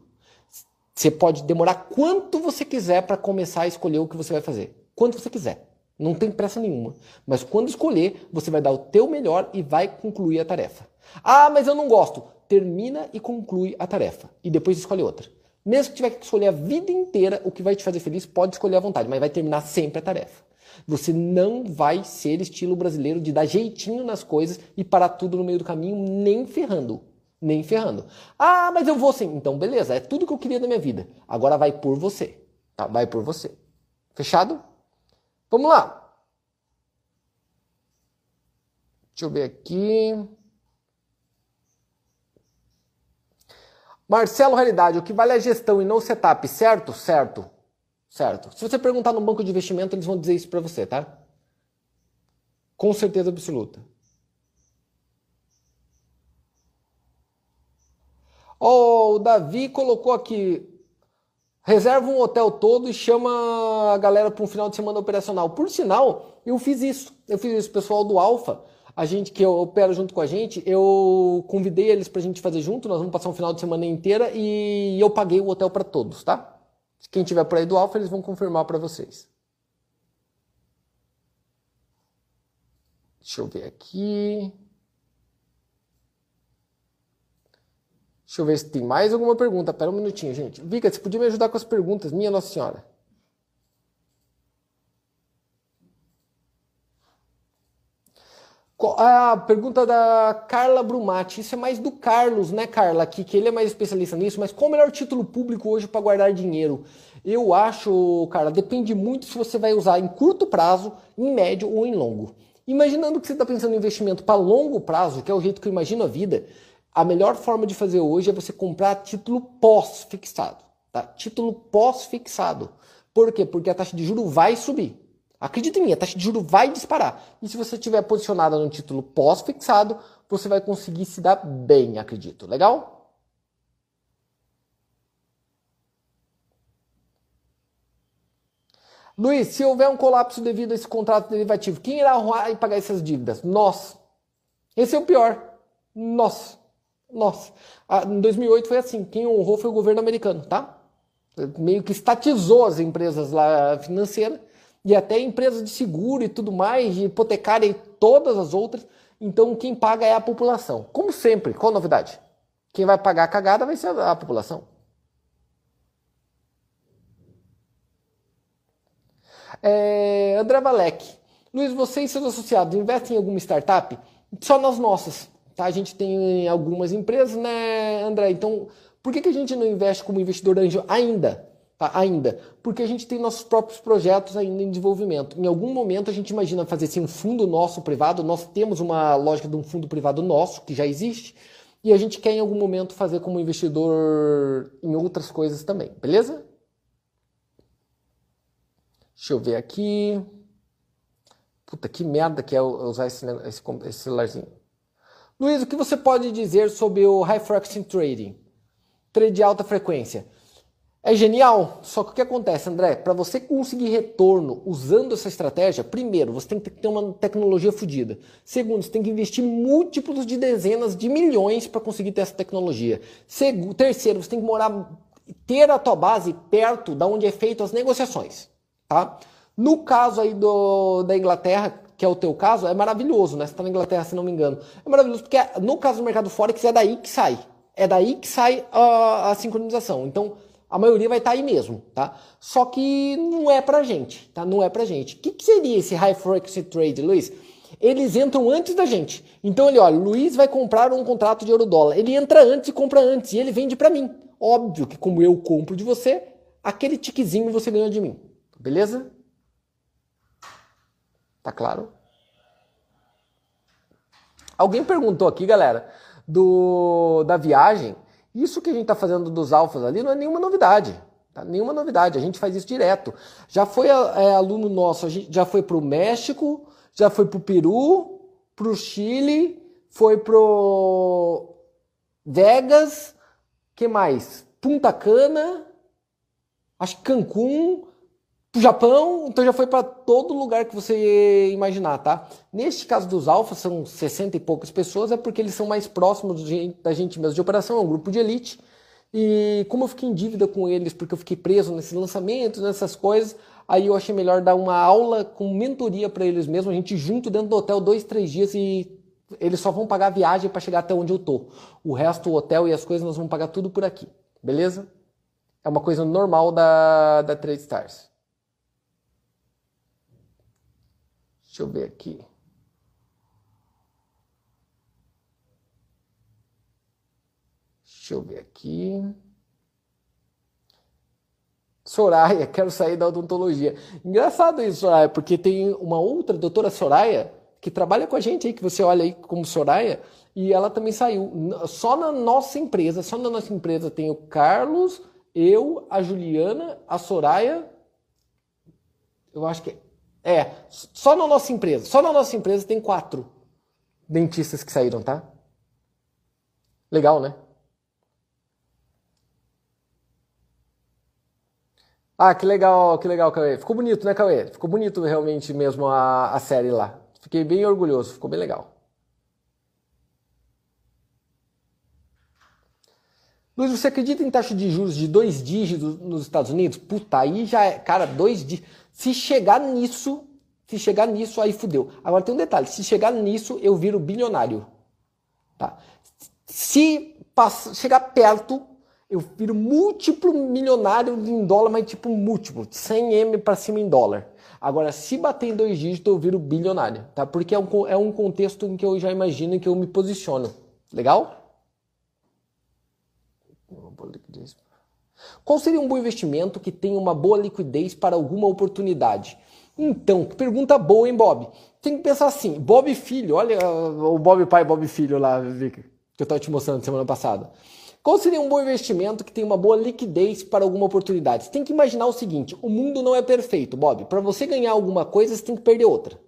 Speaker 1: Você pode demorar quanto você quiser para começar a escolher o que você vai fazer. Quanto você quiser. Não tem pressa nenhuma. Mas quando escolher, você vai dar o teu melhor e vai concluir a tarefa. Ah, mas eu não gosto. Termina e conclui a tarefa. E depois escolhe outra. Mesmo que tiver que escolher a vida inteira o que vai te fazer feliz, pode escolher à vontade, mas vai terminar sempre a tarefa. Você não vai ser estilo brasileiro de dar jeitinho nas coisas e parar tudo no meio do caminho, nem ferrando. Nem ferrando. Ah, mas eu vou sim. Então, beleza, é tudo que eu queria na minha vida. Agora vai por você. Tá? Vai por você. Fechado? Vamos lá. Deixa eu ver aqui. Marcelo Realidade, o que vale a gestão e não o setup, certo? Certo. Certo. Se você perguntar no banco de investimento, eles vão dizer isso para você, tá? Com certeza absoluta. Oh, o Davi colocou aqui. Reserva um hotel todo e chama a galera para um final de semana operacional. Por sinal, eu fiz isso. Eu fiz isso. Pessoal do Alfa, a gente que opera junto com a gente, eu convidei eles para a gente fazer junto. Nós vamos passar um final de semana inteira e eu paguei o hotel para todos, tá? Quem tiver por aí do Alfa, eles vão confirmar para vocês. Deixa eu ver aqui. Deixa eu ver se tem mais alguma pergunta. Pera um minutinho, gente. Vika, você podia me ajudar com as perguntas? Minha Nossa Senhora. A pergunta da Carla Brumati. Isso é mais do Carlos, né, Carla? Que ele é mais especialista nisso. Mas qual o melhor título público hoje para guardar dinheiro? Eu acho, cara, depende muito se você vai usar em curto prazo, em médio ou em longo. Imaginando que você está pensando em investimento para longo prazo, que é o jeito que eu imagino a vida, a melhor forma de fazer hoje é você comprar título pós-fixado. Tá? Título pós-fixado. Por quê? Porque a taxa de juro vai subir. Acredita em mim, a taxa de juro vai disparar. E se você estiver posicionado no título pós-fixado, você vai conseguir se dar bem, acredito. Legal? Luiz, se houver um colapso devido a esse contrato derivativo, quem irá honrar e pagar essas dívidas? Nós. Esse é o pior. Nós. Nós. Ah, em 2008 foi assim. Quem honrou foi o governo americano, tá? Meio que estatizou as empresas lá financeiras e até empresas de seguro e tudo mais, de hipotecária e todas as outras. Então quem paga é a população. Como sempre, qual a novidade? Quem vai pagar a cagada vai ser a população. É, André Valek. Luiz, você e seus associados investem em alguma startup? Só nas nossas. Tá? A gente tem algumas empresas, né, André? Então, por que, que a gente não investe como investidor anjo ainda? Tá? Ainda. Porque a gente tem nossos próprios projetos ainda em desenvolvimento. Em algum momento a gente imagina fazer assim, um fundo nosso privado. Nós temos uma lógica de um fundo privado nosso, que já existe. E a gente quer em algum momento fazer como investidor em outras coisas também. Beleza? Deixa eu ver aqui. Puta, que merda que é usar esse, esse, esse celularzinho. Luiz, o que você pode dizer sobre o High Frequency Trading? Trade de alta frequência. É genial, só que o que acontece, André? Para você conseguir retorno usando essa estratégia, primeiro, você tem que ter uma tecnologia fodida. Segundo, você tem que investir múltiplos de dezenas de milhões para conseguir ter essa tecnologia. Terceiro, você tem que morar ter a tua base perto da onde é feito as negociações, tá? No caso aí do, da Inglaterra, que é o teu caso, é maravilhoso, né? Você está na Inglaterra, se não me engano. É maravilhoso porque no caso do mercado Forex é daí que sai. É daí que sai a, a sincronização. Então, a maioria vai estar tá aí mesmo, tá? Só que não é pra gente, tá? Não é pra gente. O que, que seria esse High Frequency Trade, Luiz? Eles entram antes da gente. Então ele, olha, Luiz vai comprar um contrato de euro dólar. Ele entra antes e compra antes e ele vende para mim. Óbvio que como eu compro de você, aquele tiquezinho você ganhou de mim. Beleza? Tá claro? Alguém perguntou aqui, galera, do da viagem. Isso que a gente está fazendo dos alfas ali não é nenhuma novidade. Tá? Nenhuma novidade. A gente faz isso direto. Já foi é, aluno nosso, a gente já foi para o México, já foi para o Peru, para o Chile, foi para Vegas, que mais? Punta Cana, acho que Cancún, pro Japão, então já foi para todo lugar que você imaginar, tá? Neste caso dos alfas, são 60 e poucas pessoas, é porque eles são mais próximos da gente mesmo de operação, é um grupo de elite. E como eu fiquei em dívida com eles, porque eu fiquei preso nesses lançamentos, nessas coisas, aí eu achei melhor dar uma aula com mentoria para eles mesmos, a gente junto dentro do hotel dois, três dias e eles só vão pagar a viagem para chegar até onde eu tô. O resto, o hotel e as coisas, nós vamos pagar tudo por aqui, beleza? É uma coisa normal da, da Trade Stars. Deixa eu ver aqui. Deixa eu ver aqui. Soraya, quero sair da odontologia. Engraçado isso, Soraya, porque tem uma outra doutora Soraya que trabalha com a gente aí, que você olha aí como Soraya, e ela também saiu. Só na nossa empresa, só na nossa empresa tem o Carlos, eu, a Juliana, a Soraya, eu acho que é é, só na nossa empresa, só na nossa empresa tem quatro dentistas que saíram, tá? Legal, né? Ah, que legal, que legal, Cauê. Ficou bonito, né, Cauê? Ficou bonito realmente mesmo a, a série lá. Fiquei bem orgulhoso, ficou bem legal. Luiz, você acredita em taxa de juros de dois dígitos nos Estados Unidos? Puta, aí já é. Cara, dois dígitos. Se chegar nisso, se chegar nisso, aí fudeu. Agora tem um detalhe: se chegar nisso, eu viro bilionário. Tá? Se chegar perto, eu viro múltiplo milionário em dólar, mas tipo múltiplo, 100M para cima em dólar. Agora, se bater em dois dígitos, eu viro bilionário, tá? Porque é um, é um contexto em que eu já imagino que eu me posiciono. Legal? Qual seria um bom investimento que tenha uma boa liquidez para alguma oportunidade? Então, pergunta boa, hein, Bob? Tem que pensar assim, Bob Filho, olha o Bob pai Bob Filho lá, que eu estava te mostrando semana passada. Qual seria um bom investimento que tem uma boa liquidez para alguma oportunidade? Você tem que imaginar o seguinte: o mundo não é perfeito, Bob. Para você ganhar alguma coisa, você tem que perder outra.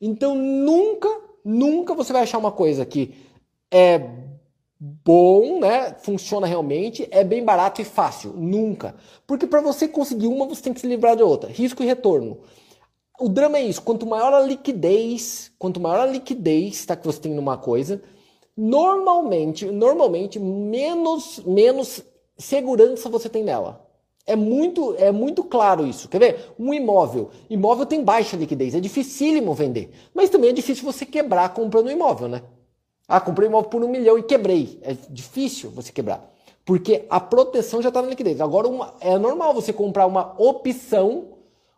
Speaker 1: Então nunca, nunca você vai achar uma coisa que é bom, né? Funciona realmente, é bem barato e fácil. Nunca. Porque para você conseguir uma, você tem que se livrar de outra. Risco e retorno. O drama é isso, quanto maior a liquidez, quanto maior a liquidez tá, que você tem numa coisa, normalmente, normalmente menos menos segurança você tem nela. É muito, é muito claro isso. Quer ver? Um imóvel. Imóvel tem baixa liquidez, é dificílimo vender. Mas também é difícil você quebrar comprando um imóvel, né? Ah, comprei um imóvel por um milhão e quebrei. É difícil você quebrar. Porque a proteção já está na liquidez. Agora, uma, é normal você comprar uma opção.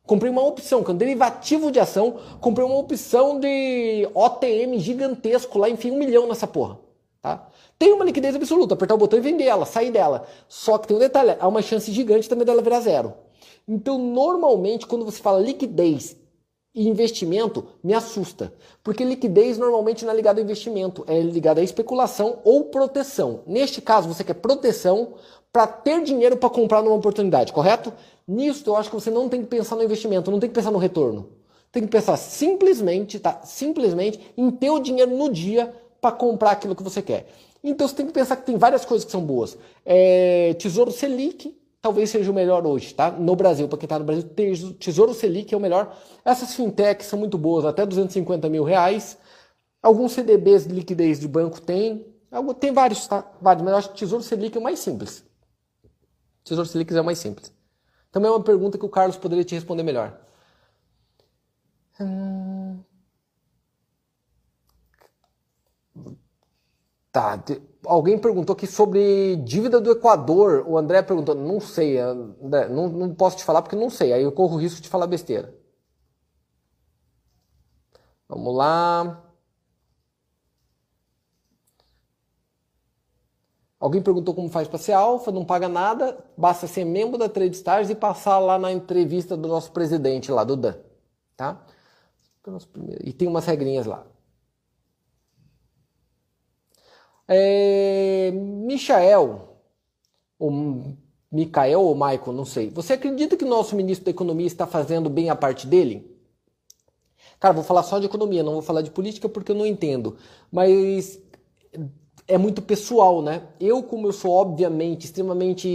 Speaker 1: Comprei uma opção, que é um derivativo de ação. Comprei uma opção de OTM gigantesco lá, enfim, um milhão nessa porra. Tá? Tem uma liquidez absoluta, apertar o botão e vender ela, sair dela. Só que tem um detalhe, há uma chance gigante também dela virar zero. Então, normalmente, quando você fala liquidez investimento me assusta, porque liquidez normalmente não é ligado a investimento, é ligado a especulação ou proteção. Neste caso, você quer proteção para ter dinheiro para comprar numa oportunidade, correto? Nisso eu acho que você não tem que pensar no investimento, não tem que pensar no retorno. Tem que pensar simplesmente, tá? Simplesmente em ter o dinheiro no dia para comprar aquilo que você quer. Então você tem que pensar que tem várias coisas que são boas. É, Tesouro Selic, talvez seja o melhor hoje, tá? No Brasil, para quem está no Brasil, Tesouro Selic é o melhor. Essas fintechs são muito boas, até 250 mil reais. Alguns CDBs de liquidez de banco tem. Tem vários, tá? Vários, mas eu acho que Tesouro Selic é o mais simples. Tesouro Selic é mais simples. Também é uma pergunta que o Carlos poderia te responder melhor. Hum... Tá. Alguém perguntou aqui sobre dívida do Equador. O André perguntou. Não sei, André. Não, não posso te falar porque não sei. Aí eu corro o risco de falar besteira. Vamos lá. Alguém perguntou como faz para ser alfa, não paga nada, basta ser membro da Trade Stars e passar lá na entrevista do nosso presidente lá, do Dan. Tá? E tem umas regrinhas lá. É, Michael, ou Michael ou Michael, não sei. Você acredita que o nosso ministro da Economia está fazendo bem a parte dele? Cara, vou falar só de economia, não vou falar de política porque eu não entendo. Mas é muito pessoal, né? Eu, como eu sou obviamente extremamente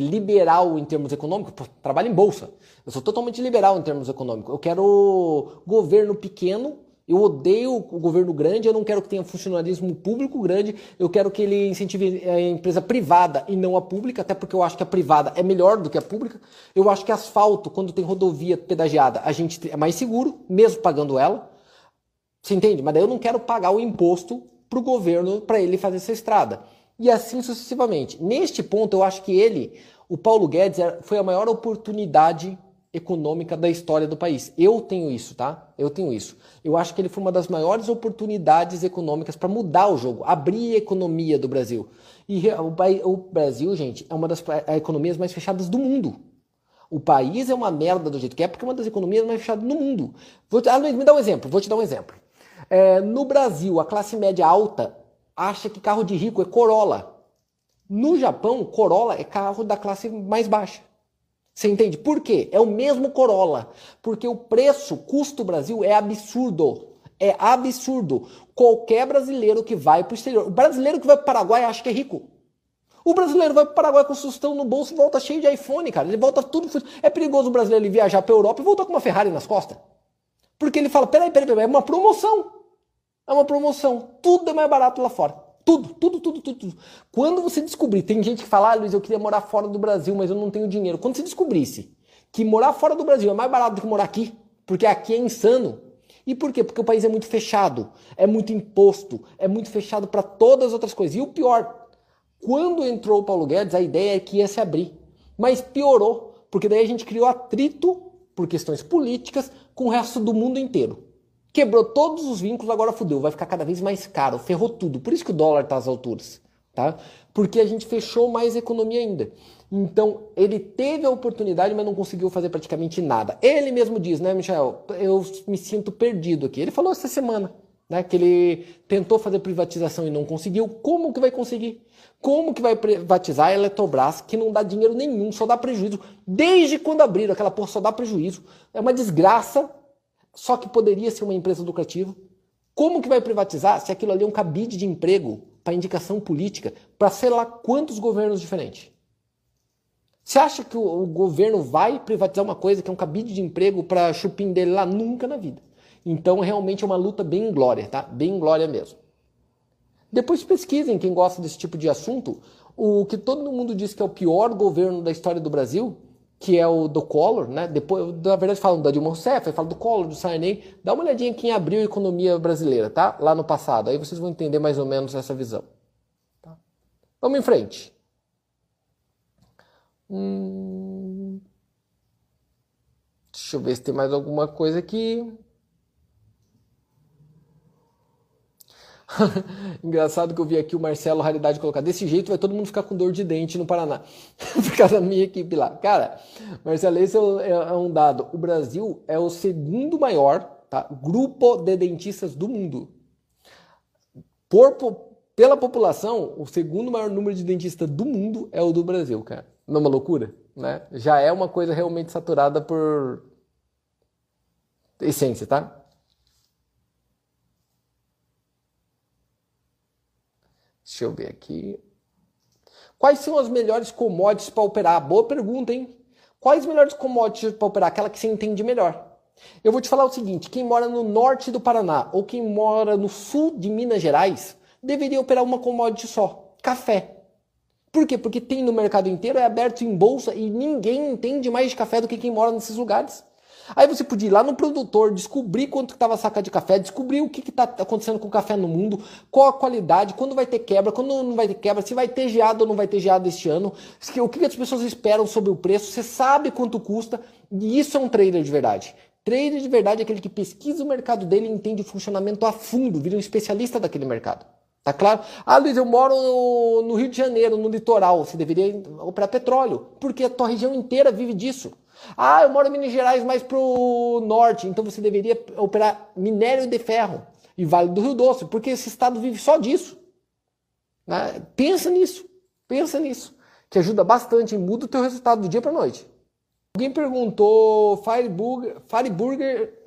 Speaker 1: liberal em termos econômicos, trabalho em bolsa. Eu sou totalmente liberal em termos econômicos. Eu quero governo pequeno eu odeio o governo grande, eu não quero que tenha funcionalismo público grande, eu quero que ele incentive a empresa privada e não a pública, até porque eu acho que a privada é melhor do que a pública. Eu acho que asfalto, quando tem rodovia pedagiada, a gente é mais seguro, mesmo pagando ela. Você entende? Mas daí eu não quero pagar o imposto para o governo para ele fazer essa estrada. E assim sucessivamente. Neste ponto, eu acho que ele, o Paulo Guedes, foi a maior oportunidade econômica da história do país. Eu tenho isso, tá? Eu tenho isso. Eu acho que ele foi uma das maiores oportunidades econômicas para mudar o jogo, abrir a economia do Brasil. E o Brasil, gente, é uma das economias mais fechadas do mundo. O país é uma merda do jeito que é, porque é uma das economias mais fechadas no mundo. Vou te, ah, me dá um exemplo, vou te dar um exemplo. É, no Brasil, a classe média alta acha que carro de rico é Corolla. No Japão, Corolla é carro da classe mais baixa. Você entende? Por quê? É o mesmo Corolla. Porque o preço, custo Brasil é absurdo. É absurdo. Qualquer brasileiro que vai para o exterior. O brasileiro que vai para o Paraguai acha que é rico. O brasileiro vai para o Paraguai com sustão no bolso e volta cheio de iPhone, cara. Ele volta tudo. É perigoso o brasileiro viajar para a Europa e voltar com uma Ferrari nas costas. Porque ele fala: peraí, peraí, peraí, é uma promoção. É uma promoção. Tudo é mais barato lá fora. Tudo, tudo, tudo, tudo, tudo. Quando você descobrir, tem gente que fala, ah, Luiz, eu queria morar fora do Brasil, mas eu não tenho dinheiro. Quando você descobrisse que morar fora do Brasil é mais barato do que morar aqui, porque aqui é insano. E por quê? Porque o país é muito fechado, é muito imposto, é muito fechado para todas as outras coisas. E o pior, quando entrou o Paulo Guedes, a ideia é que ia se abrir. Mas piorou, porque daí a gente criou atrito por questões políticas com o resto do mundo inteiro. Quebrou todos os vínculos, agora fudeu, vai ficar cada vez mais caro, ferrou tudo. Por isso que o dólar está às alturas, tá? Porque a gente fechou mais economia ainda. Então, ele teve a oportunidade, mas não conseguiu fazer praticamente nada. Ele mesmo diz, né, Michel? Eu me sinto perdido aqui. Ele falou essa semana, né, que ele tentou fazer privatização e não conseguiu. Como que vai conseguir? Como que vai privatizar a Eletrobras, que não dá dinheiro nenhum, só dá prejuízo? Desde quando abriram aquela porra, só dá prejuízo. É uma desgraça só que poderia ser uma empresa lucrativa. Como que vai privatizar se aquilo ali é um cabide de emprego para indicação política para sei lá quantos governos diferentes? Você acha que o, o, governo vai privatizar uma coisa que é um cabide de emprego para chupim dele lá? Nunca na vida. Então realmente é uma luta bem glória, tá? Bem glória mesmo. Depois pesquisem, quem gosta desse tipo de assunto, o que todo mundo diz que é o pior governo da história do Brasil que é o do Collor, né? Depois, na verdade, falam da Dilma Rousseff, falam do Collor, do Sarney. Dá uma olhadinha em quem abriu a economia brasileira, tá? Lá no passado. Aí vocês vão entender mais ou menos essa visão. Tá? Vamos em frente. Hum... Deixa eu ver se tem mais alguma coisa aqui. Engraçado que eu vi aqui o Marcelo Raridade colocar desse jeito vai todo mundo ficar com dor de dente no Paraná. Por causa da minha equipe lá. Cara, Marcelo, esse é, é um dado. O Brasil é o segundo maior tá, grupo de dentistas do mundo. Por, pela população, o segundo maior número de dentistas do mundo é o do Brasil, cara. Não é uma loucura? Né? Já é uma coisa realmente saturada por essência, tá? Deixa eu ver aqui. Quais são as melhores commodities para operar? Boa pergunta, hein? Quais melhores commodities para operar? Aquela que você entende melhor. Eu vou te falar o seguinte: quem mora no norte do Paraná ou quem mora no sul de Minas Gerais deveria operar uma commodity só: café. Por quê? Porque tem no mercado inteiro, é aberto em bolsa e ninguém entende mais de café do que quem mora nesses lugares. Aí você podia ir lá no produtor, descobrir quanto estava a saca de café, descobrir o que está acontecendo com o café no mundo, qual a qualidade, quando vai ter quebra, quando não vai ter quebra, se vai ter geado ou não vai ter geado este ano, o que as pessoas esperam sobre o preço, você sabe quanto custa, e isso é um trader de verdade. Trader de verdade é aquele que pesquisa o mercado dele e entende o funcionamento a fundo, vira um especialista daquele mercado. Tá claro? Ah, Luiz, eu moro no, Rio de Janeiro, no litoral. Você deveria operar petróleo, porque a tua região inteira vive disso. Ah, eu moro em Minas Gerais, mais pro norte, então você deveria operar minério de ferro e Vale do Rio Doce, porque esse estado vive só disso. Né? Pensa nisso, pensa nisso, que ajuda bastante e muda o teu resultado do dia para noite. Alguém perguntou, Fireburger, Fireburger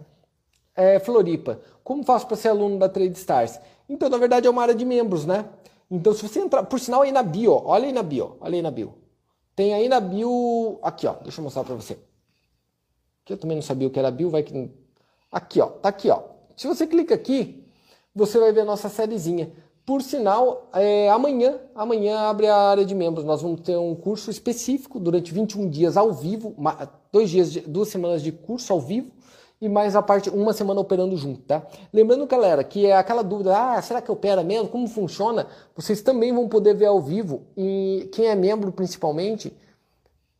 Speaker 1: é, Floripa, como faço para ser aluno da Trade Stars? Então, na verdade, é uma área de membros, né? Então, se você entrar, por sinal, aí na bio, olha aí na bio, olha aí na bio. Tem aí na bio, aqui ó, deixa eu mostrar para você. Que eu também não sabia o que era bio, vai que aqui ó, tá aqui ó. Se você clica aqui, você vai ver a nossa sériezinha. Por sinal, é, amanhã, amanhã abre a área de membros. Nós vamos ter um curso específico durante 21 dias ao vivo, dois dias, duas semanas de curso ao vivo e mais a parte uma semana operando junto, tá? Lembrando, galera, que é aquela dúvida, ah, será que opera mesmo? Como funciona? Vocês também vão poder ver ao vivo e quem é membro principalmente,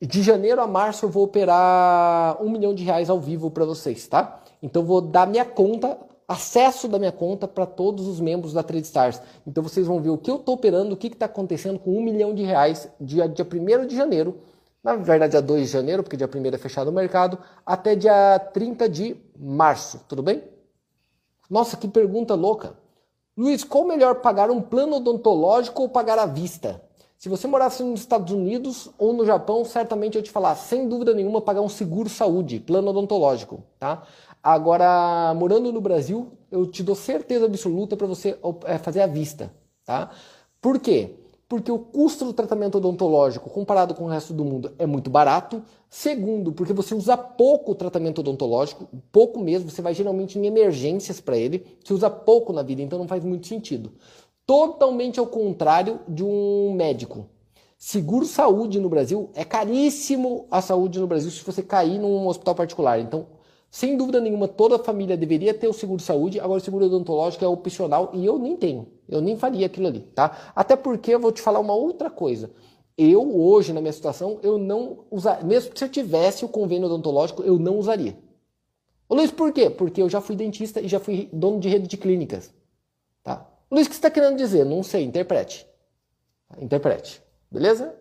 Speaker 1: de janeiro a março eu vou operar um milhão de reais ao vivo para vocês, tá? Então vou dar minha conta, acesso da minha conta para todos os membros da TradeStars. Então vocês vão ver o que eu estou operando, o que está acontecendo com um milhão de reais dia, dia 1 de janeiro na verdade dia 2 de janeiro, porque dia 1 é fechado o mercado, até dia 30 de março, tudo bem? Nossa, que pergunta louca. Luiz, qual melhor pagar um plano odontológico ou pagar à vista? Se você morasse nos Estados Unidos ou no Japão, certamente eu te falar, sem dúvida nenhuma, pagar um seguro saúde, plano odontológico, tá? Agora, morando no Brasil, eu te dou certeza absoluta para você é, fazer à vista, tá? Por quê? Porque o custo do tratamento odontológico comparado com o resto do mundo é muito barato. Segundo, porque você usa pouco tratamento odontológico, pouco mesmo, você vai geralmente em emergências para ele, você usa pouco na vida, então não faz muito sentido. Totalmente ao contrário de um médico. Seguro saúde no Brasil é caríssimo a saúde no Brasil se você cair num hospital particular. Então, sem dúvida nenhuma, toda família deveria ter o seguro saúde, agora o seguro odontológico é opcional e eu nem tenho. Eu nem faria aquilo ali, tá? Até porque eu vou te falar uma outra coisa. Eu, hoje, na minha situação, eu não usaria, mesmo que se eu tivesse o convênio odontológico, eu não usaria. Ô Luiz, por quê? Porque eu já fui dentista e já fui dono de rede de clínicas. Tá? Luiz, o que você está querendo dizer? Não sei, interprete. Interprete. Beleza?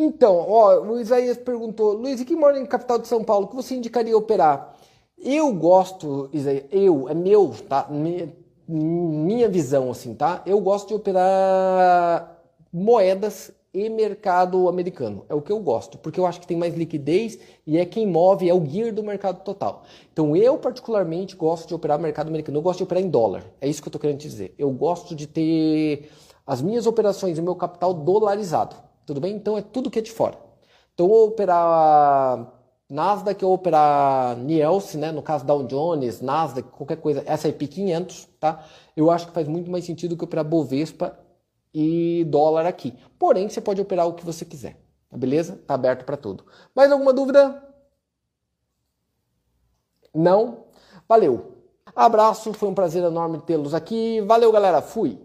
Speaker 1: Então, ó, o Isaías perguntou, Luiz, e quem mora em capital de São Paulo, que você indicaria operar? Eu gosto, Isaías, eu, é meu, tá? Minha, minha visão, assim, tá? Eu gosto de operar moedas e mercado americano. É o que eu gosto, porque eu acho que tem mais liquidez e é quem move, é o gear do mercado total. Então eu particularmente gosto de operar mercado americano. Eu gosto de operar em dólar. É isso que eu tô querendo dizer. Eu gosto de ter as minhas operações e meu capital dolarizado. Tudo bem? Então é tudo que é de fora. Então, ou operar Nasdaq ou operar Nielsen, né? no caso Dow Jones, Nasdaq, qualquer coisa, S&P 500, tá? Eu acho que faz muito mais sentido que operar Bovespa e dólar aqui. Porém, você pode operar o que você quiser, tá beleza? Tá aberto para tudo. Mais alguma dúvida? Não? Valeu. Abraço, foi um prazer enorme tê-los aqui. Valeu, galera. Fui.